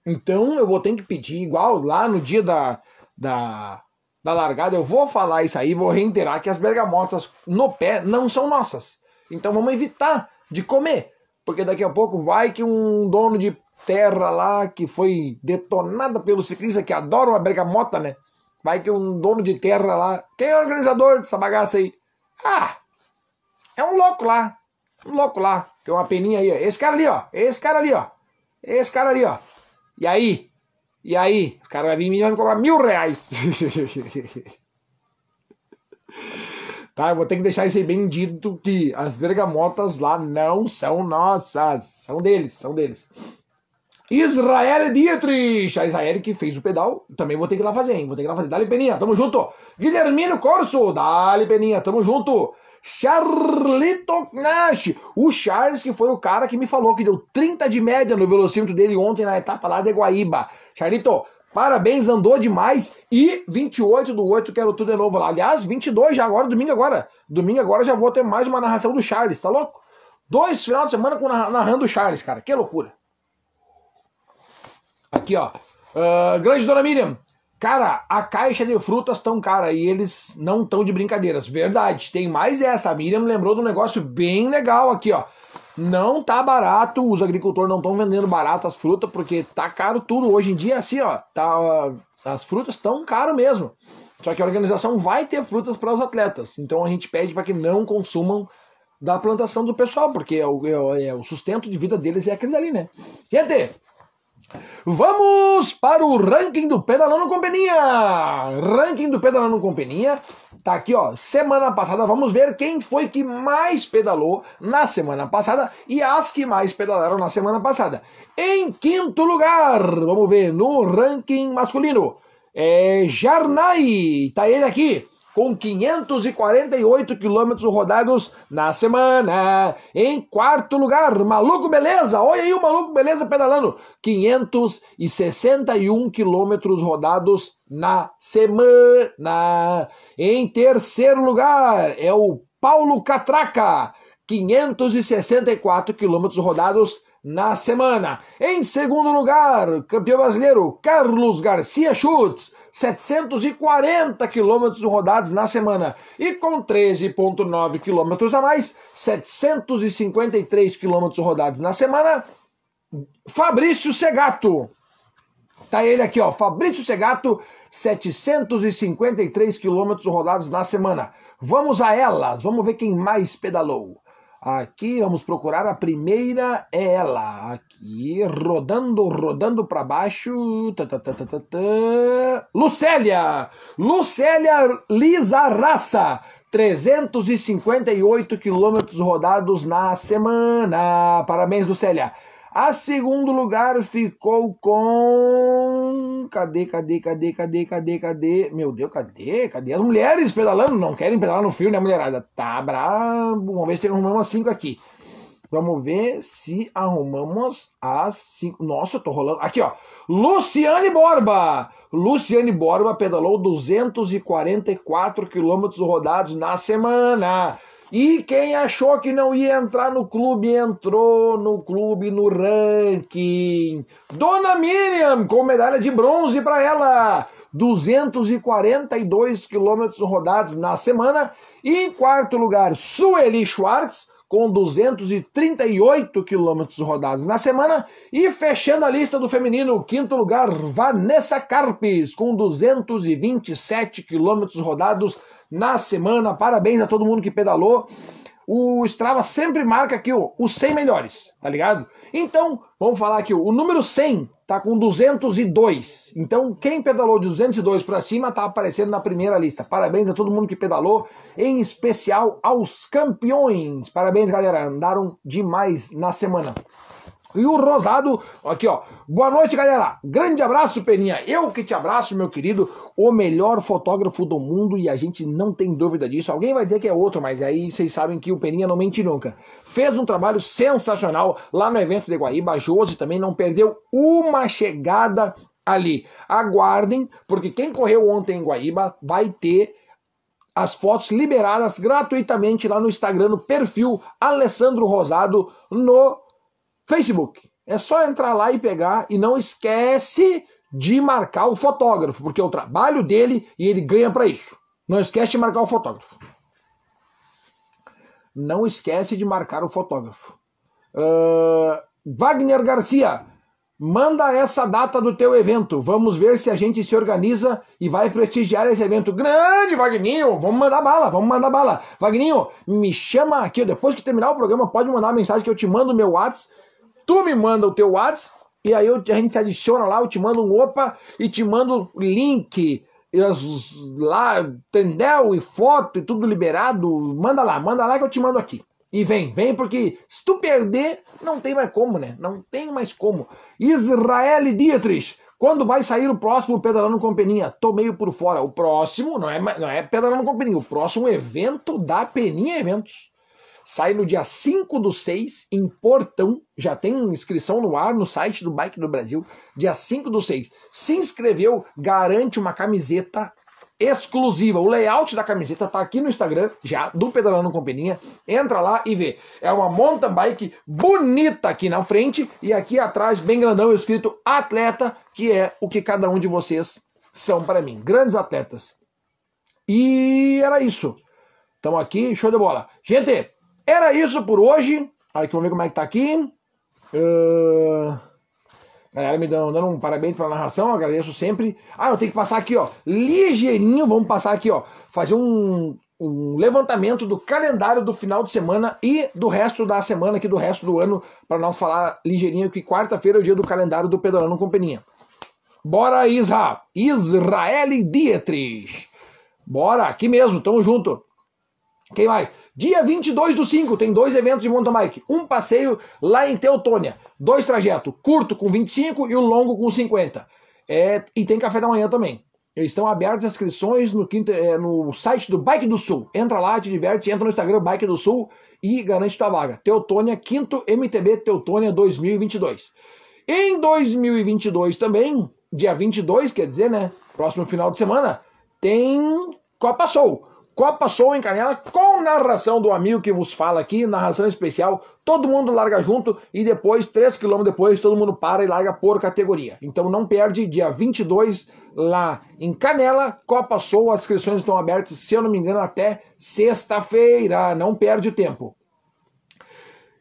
Então eu vou ter que pedir, igual lá no dia da, da, da largada, eu vou falar isso aí, vou reiterar que as bergamotas no pé não são nossas. Então vamos evitar de comer, porque daqui a pouco vai que um dono de terra lá que foi detonada pelo ciclista que adora uma bergamota, né? Vai que um dono de terra lá, quem é o organizador dessa bagaça aí? Ah, é um louco lá. Um louco lá. Tem uma peninha aí, ó. Esse cara ali, ó. Esse cara ali, ó. Esse cara ali, ó. E aí? E aí? O cara vai vir me cobrar mil reais. tá, eu vou ter que deixar isso aí bem dito que as bergamotas lá não são nossas. São deles, são deles. Israel Dietrich, a Israel que fez o pedal, também vou ter que ir lá fazer, hein? Vou ter que ir lá fazer. Dali Peninha, tamo junto. Guilhermino Corso, dali Peninha, tamo junto. Charlito Nash, o Charles que foi o cara que me falou que deu 30 de média no velocímetro dele ontem na etapa lá de Guaíba. Charlito, parabéns, andou demais. E 28 do 8, quero tudo de novo lá. Aliás, 22 já agora, domingo agora. Domingo agora já vou ter mais uma narração do Charles, tá louco? Dois final de semana com narrando o Charles, cara. Que loucura. Aqui, ó. Uh, grande Dona Miriam. Cara, a caixa de frutas tão cara e eles não estão de brincadeiras. Verdade, tem mais essa. A Miriam lembrou de um negócio bem legal aqui, ó. Não tá barato, os agricultores não estão vendendo barato as frutas porque tá caro tudo. Hoje em dia, assim, ó, tá, as frutas estão caro mesmo. Só que a organização vai ter frutas para os atletas. Então a gente pede para que não consumam da plantação do pessoal, porque é o, é, é o sustento de vida deles é aquele ali, né? Gente, Vamos para o ranking do Pedalando com Peninha. Ranking do Pedalando com Peninha. Tá aqui, ó. Semana passada, vamos ver quem foi que mais pedalou na semana passada e as que mais pedalaram na semana passada. Em quinto lugar, vamos ver no ranking masculino. É Jarnai. Tá ele aqui com 548 quilômetros rodados na semana. Em quarto lugar, Maluco Beleza, olha aí o Maluco Beleza pedalando, 561 quilômetros rodados na semana. Em terceiro lugar, é o Paulo Catraca, 564 quilômetros rodados na semana. Em segundo lugar, campeão brasileiro, Carlos Garcia Schutz, 740 quilômetros rodados na semana. E com 13,9 quilômetros a mais, 753 quilômetros rodados na semana, Fabrício Segato. Tá ele aqui, ó, Fabrício Segato, 753 quilômetros rodados na semana. Vamos a elas, vamos ver quem mais pedalou. Aqui vamos procurar a primeira, é ela. Aqui, rodando, rodando para baixo. Tá, tá, tá, tá, tá, tá. Lucélia! Lucélia Lizarraça. 358 quilômetros rodados na semana. Parabéns, Lucélia. A segundo lugar ficou com. Cadê, cadê, cadê, cadê, cadê, cadê? Meu Deus, cadê? Cadê as mulheres pedalando? Não querem pedalar no frio, né, mulherada? Tá brabo. Vamos ver se arrumamos as cinco aqui. Vamos ver se arrumamos as cinco. Nossa, eu tô rolando. Aqui, ó. Luciane Borba. Luciane Borba pedalou 244 quilômetros rodados na semana. E quem achou que não ia entrar no clube, entrou no clube no ranking. Dona Miriam, com medalha de bronze para ela. 242 quilômetros rodados na semana. E em quarto lugar, Sueli Schwartz, com 238 quilômetros rodados na semana. E fechando a lista do feminino, quinto lugar, Vanessa Carpes, com 227 quilômetros rodados na semana. Parabéns a todo mundo que pedalou. O Strava sempre marca aqui ó, os 100 melhores, tá ligado? Então, vamos falar aqui, o número 100 tá com 202. Então, quem pedalou de 202 para cima tá aparecendo na primeira lista. Parabéns a todo mundo que pedalou, em especial aos campeões. Parabéns, galera, andaram demais na semana. E o Rosado, aqui ó. Boa noite, galera. Grande abraço, Peninha. Eu que te abraço, meu querido. O melhor fotógrafo do mundo e a gente não tem dúvida disso. Alguém vai dizer que é outro, mas aí vocês sabem que o Peninha não mente nunca. Fez um trabalho sensacional lá no evento de Guaíba. Josi também não perdeu uma chegada ali. Aguardem, porque quem correu ontem em Guaíba vai ter as fotos liberadas gratuitamente lá no Instagram, no perfil Alessandro Rosado, no Facebook. É só entrar lá e pegar e não esquece de marcar o fotógrafo, porque é o trabalho dele e ele ganha para isso. Não esquece de marcar o fotógrafo. Não esquece de marcar o fotógrafo. Uh, Wagner Garcia, manda essa data do teu evento. Vamos ver se a gente se organiza e vai prestigiar esse evento. Grande, Wagninho! Vamos mandar bala, vamos mandar bala. Wagninho, me chama aqui. Depois que terminar o programa, pode mandar mensagem que eu te mando meu WhatsApp tu me manda o teu WhatsApp e aí eu, a gente adiciona lá, eu te mando um opa e te mando link lá, entendeu? E foto e tudo liberado. Manda lá, manda lá que eu te mando aqui. E vem, vem, porque se tu perder, não tem mais como, né? Não tem mais como. Israel Dietrich, quando vai sair o próximo Pedalando com Peninha? Tô meio por fora. O próximo, não é, não é Pedalando com Peninha, o próximo evento da Peninha Eventos. Sai no dia 5 do 6, em Portão. Já tem inscrição no ar no site do Bike do Brasil. Dia 5 do 6. Se inscreveu, garante uma camiseta exclusiva. O layout da camiseta tá aqui no Instagram, já, do Pedalando com Peninha. Entra lá e vê. É uma mountain bike bonita aqui na frente e aqui atrás, bem grandão, escrito atleta, que é o que cada um de vocês são para mim. Grandes atletas. E era isso. Estamos aqui, show de bola. Gente, era isso por hoje. Aí que vamos ver como é que tá aqui. Uh... Galera me dando, dando um parabéns pela narração, agradeço sempre. Ah, eu tenho que passar aqui, ó, ligeirinho, vamos passar aqui, ó, fazer um, um levantamento do calendário do final de semana e do resto da semana aqui, do resto do ano, para nós falar ligeirinho que quarta-feira é o dia do calendário do Pedalando com Peninha. Bora, Isra! Israel Dietrich! Bora, aqui mesmo, tamo junto. Quem mais? Dia 22 do 5, tem dois eventos de mountain bike. Um passeio lá em Teutônia. Dois trajetos, curto com 25 e o longo com 50. É, e tem café da manhã também. Estão abertas as inscrições no, é, no site do Bike do Sul. Entra lá, te diverte, entra no Instagram Bike do Sul e garante tua vaga. Teutônia, quinto MTB Teutônia 2022. Em 2022 também, dia 22, quer dizer, né? Próximo final de semana, tem Copa Soul. Copa Soul em Canela, com narração do amigo que vos fala aqui, narração especial. Todo mundo larga junto e depois, 3 km depois, todo mundo para e larga por categoria. Então não perde, dia 22, lá em Canela, Copa Soul. As inscrições estão abertas, se eu não me engano, até sexta-feira. Não perde tempo. O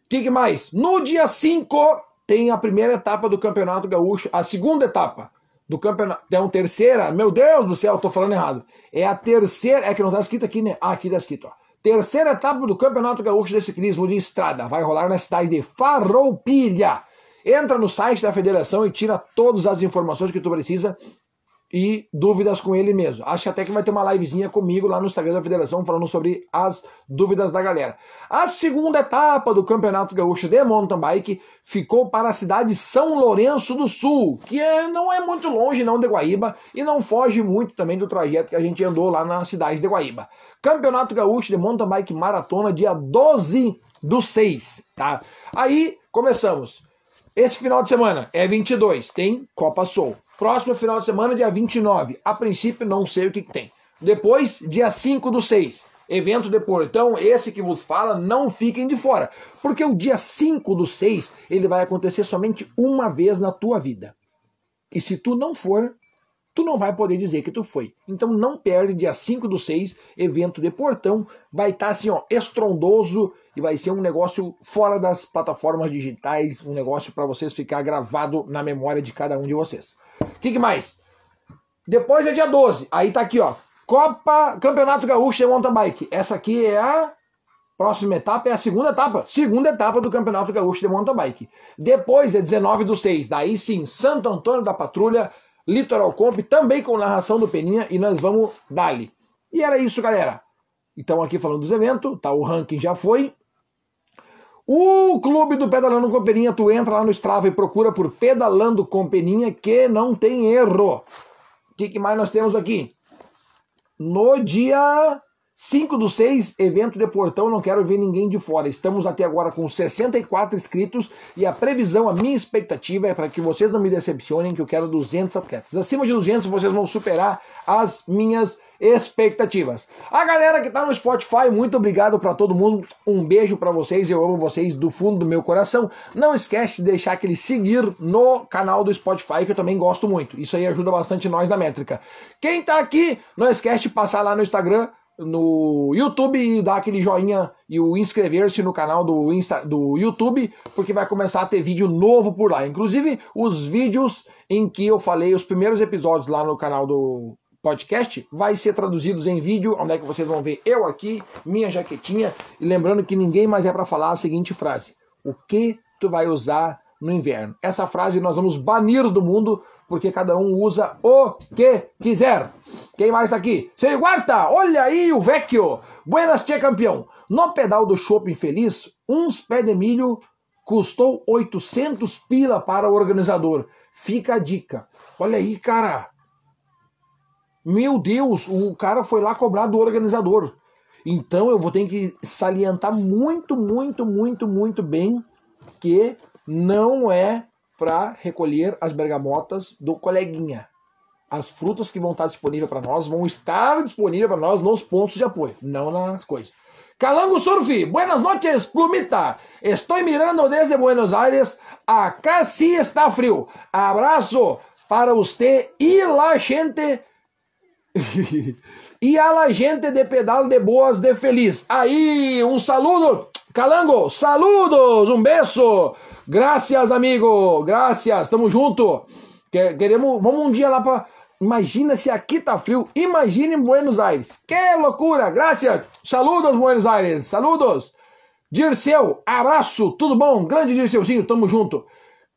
que, que mais? No dia 5 tem a primeira etapa do Campeonato Gaúcho, a segunda etapa do campeonato. Uma terceira, meu Deus do céu, tô falando errado. É a terceira, é que não tá escrito aqui, né? Ah, aqui tá escrito, ó. Terceira etapa do Campeonato Gaúcho de Ciclismo de Estrada. Vai rolar na cidade de Farroupilha. Entra no site da federação e tira todas as informações que tu precisa e dúvidas com ele mesmo. Acho até que vai ter uma livezinha comigo lá no Instagram da Federação falando sobre as dúvidas da galera. A segunda etapa do Campeonato Gaúcho de Mountain Bike ficou para a cidade de São Lourenço do Sul, que é, não é muito longe não de Guaíba e não foge muito também do trajeto que a gente andou lá na cidade de Guaíba. Campeonato Gaúcho de Mountain Bike Maratona dia 12 do 6, tá? Aí começamos. Esse final de semana é 22, tem Copa Soul. Próximo final de semana, dia 29. A princípio, não sei o que, que tem. Depois, dia 5 do 6. Evento de Portão, esse que vos fala, não fiquem de fora. Porque o dia 5 do 6, ele vai acontecer somente uma vez na tua vida. E se tu não for, tu não vai poder dizer que tu foi. Então não perde dia 5 do 6, evento de Portão. Vai estar tá, assim, ó, estrondoso e vai ser um negócio fora das plataformas digitais, um negócio para vocês ficar gravado na memória de cada um de vocês. O que, que, mais? Depois é dia 12. Aí tá aqui, ó. Copa Campeonato Gaúcho de Mountain Bike. Essa aqui é a próxima etapa, é a segunda etapa. Segunda etapa do Campeonato Gaúcho de Mountain Bike. Depois é 19 do 6. Daí sim, Santo Antônio da Patrulha, Litoral Comp, também com narração do Peninha. E nós vamos dali. E era isso, galera. Então aqui falando dos eventos, tá? O ranking já foi. O clube do Pedalando com Peninha, tu entra lá no Strava e procura por Pedalando com Peninha, que não tem erro. O que, que mais nós temos aqui? No dia 5 do 6, evento de portão, não quero ver ninguém de fora. Estamos até agora com 64 inscritos e a previsão, a minha expectativa é para que vocês não me decepcionem, que eu quero 200 atletas. Acima de 200 vocês vão superar as minhas expectativas. A galera que está no Spotify, muito obrigado para todo mundo. Um beijo para vocês, eu amo vocês do fundo do meu coração. Não esquece de deixar aquele seguir no canal do Spotify, que eu também gosto muito. Isso aí ajuda bastante nós da métrica. Quem está aqui, não esquece de passar lá no Instagram no YouTube e dar aquele joinha e o inscrever-se no canal do, Insta, do YouTube, porque vai começar a ter vídeo novo por lá. Inclusive, os vídeos em que eu falei, os primeiros episódios lá no canal do podcast, vai ser traduzidos em vídeo, onde é que vocês vão ver eu aqui, minha jaquetinha, e lembrando que ninguém mais é para falar a seguinte frase: O que tu vai usar no inverno? Essa frase nós vamos banir do mundo porque cada um usa o que quiser. Quem mais tá aqui? Seu Guarta, olha aí o vecchio. Buenas, tchê campeão. No pedal do Shopping Feliz, uns pé de milho custou 800 pila para o organizador. Fica a dica. Olha aí, cara. Meu Deus, o cara foi lá cobrar do organizador. Então eu vou ter que salientar muito, muito, muito, muito bem que não é para recolher as bergamotas do coleguinha. As frutas que vão estar disponíveis para nós vão estar disponíveis para nós nos pontos de apoio, não nas coisas. Calango Surf, buenas noches, Plumita. Estou mirando desde Buenos Aires. Acá sí está frio. Abraço. para você e la gente e a la gente de pedal de boas de feliz. Aí, um saludo, Calango, saludos, um beijo. Graças, amigo, graças, tamo junto. Queremos, vamos um dia lá para Imagina se aqui tá frio. Imagina em Buenos Aires. Que loucura! Graças! Saludos, Buenos Aires! Saludos! Dirceu, abraço, tudo bom? Grande Dirceuzinho, tamo junto.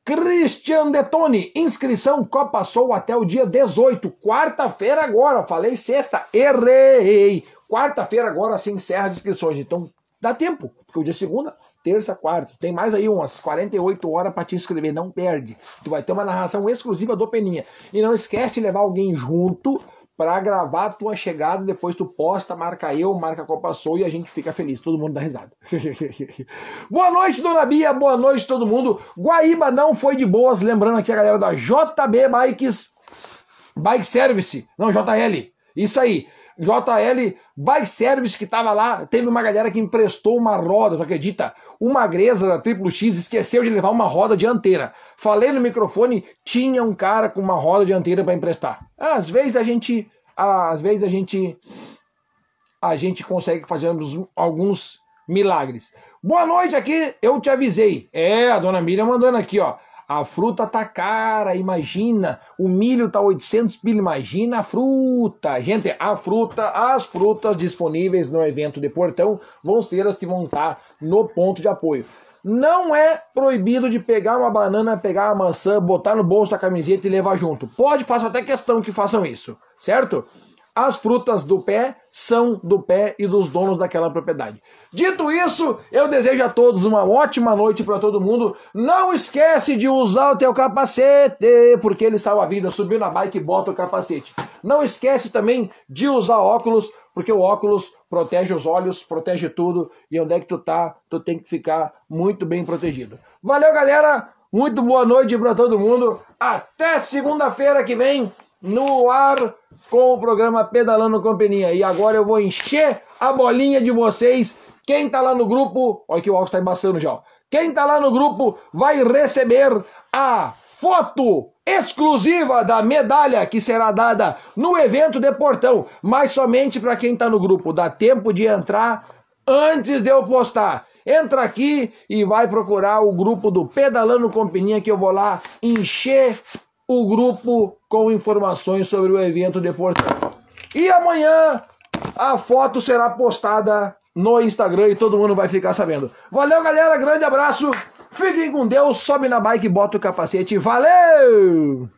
Christian Detone, inscrição Copa Sol até o dia 18, quarta-feira agora, falei sexta, errei. Quarta-feira agora se encerra as inscrições, então dá tempo, porque o dia segunda, terça, quarta, tem mais aí umas 48 horas para te inscrever, não perde. Tu vai ter uma narração exclusiva do Peninha. E não esquece de levar alguém junto para gravar a tua chegada, depois tu posta, marca eu, marca a Copa Sou e a gente fica feliz, todo mundo dá risada. boa noite, dona Bia, boa noite todo mundo. Guaíba não foi de boas, lembrando aqui a galera da JB Bikes, Bike Service, não, JL, isso aí. JL Bike Service que tava lá, teve uma galera que emprestou uma roda, tu acredita? Uma gresa da Triplo X esqueceu de levar uma roda dianteira. Falei no microfone, tinha um cara com uma roda dianteira para emprestar. Às vezes a gente, às vezes a gente a gente consegue fazer alguns milagres. Boa noite aqui, eu te avisei. É, a dona Miriam mandando aqui, ó. A fruta tá cara, imagina. O milho tá 800 pila, imagina a fruta. Gente, a fruta, as frutas disponíveis no evento de Portão vão ser as que vão estar tá no ponto de apoio. Não é proibido de pegar uma banana, pegar uma maçã, botar no bolso da camiseta e levar junto. Pode, faço até questão que façam isso, certo? As frutas do pé são do pé e dos donos daquela propriedade. Dito isso, eu desejo a todos uma ótima noite para todo mundo. Não esquece de usar o teu capacete, porque ele salva a vida. Subiu na bike e bota o capacete. Não esquece também de usar óculos, porque o óculos protege os olhos, protege tudo. E onde é que tu tá, tu tem que ficar muito bem protegido. Valeu, galera! Muito boa noite para todo mundo. Até segunda-feira que vem no ar com o programa Pedalando Companhia. E agora eu vou encher a bolinha de vocês. Quem tá lá no grupo, olha que o óculos tá embaçando já. Quem tá lá no grupo vai receber a foto exclusiva da medalha que será dada no evento de Portão, mas somente para quem tá no grupo. Dá tempo de entrar antes de eu postar. Entra aqui e vai procurar o grupo do Pedalando Companhia que eu vou lá encher o grupo com informações sobre o evento de Portão. E amanhã a foto será postada no Instagram e todo mundo vai ficar sabendo. Valeu, galera. Grande abraço. Fiquem com Deus. Sobe na bike, bota o capacete. Valeu!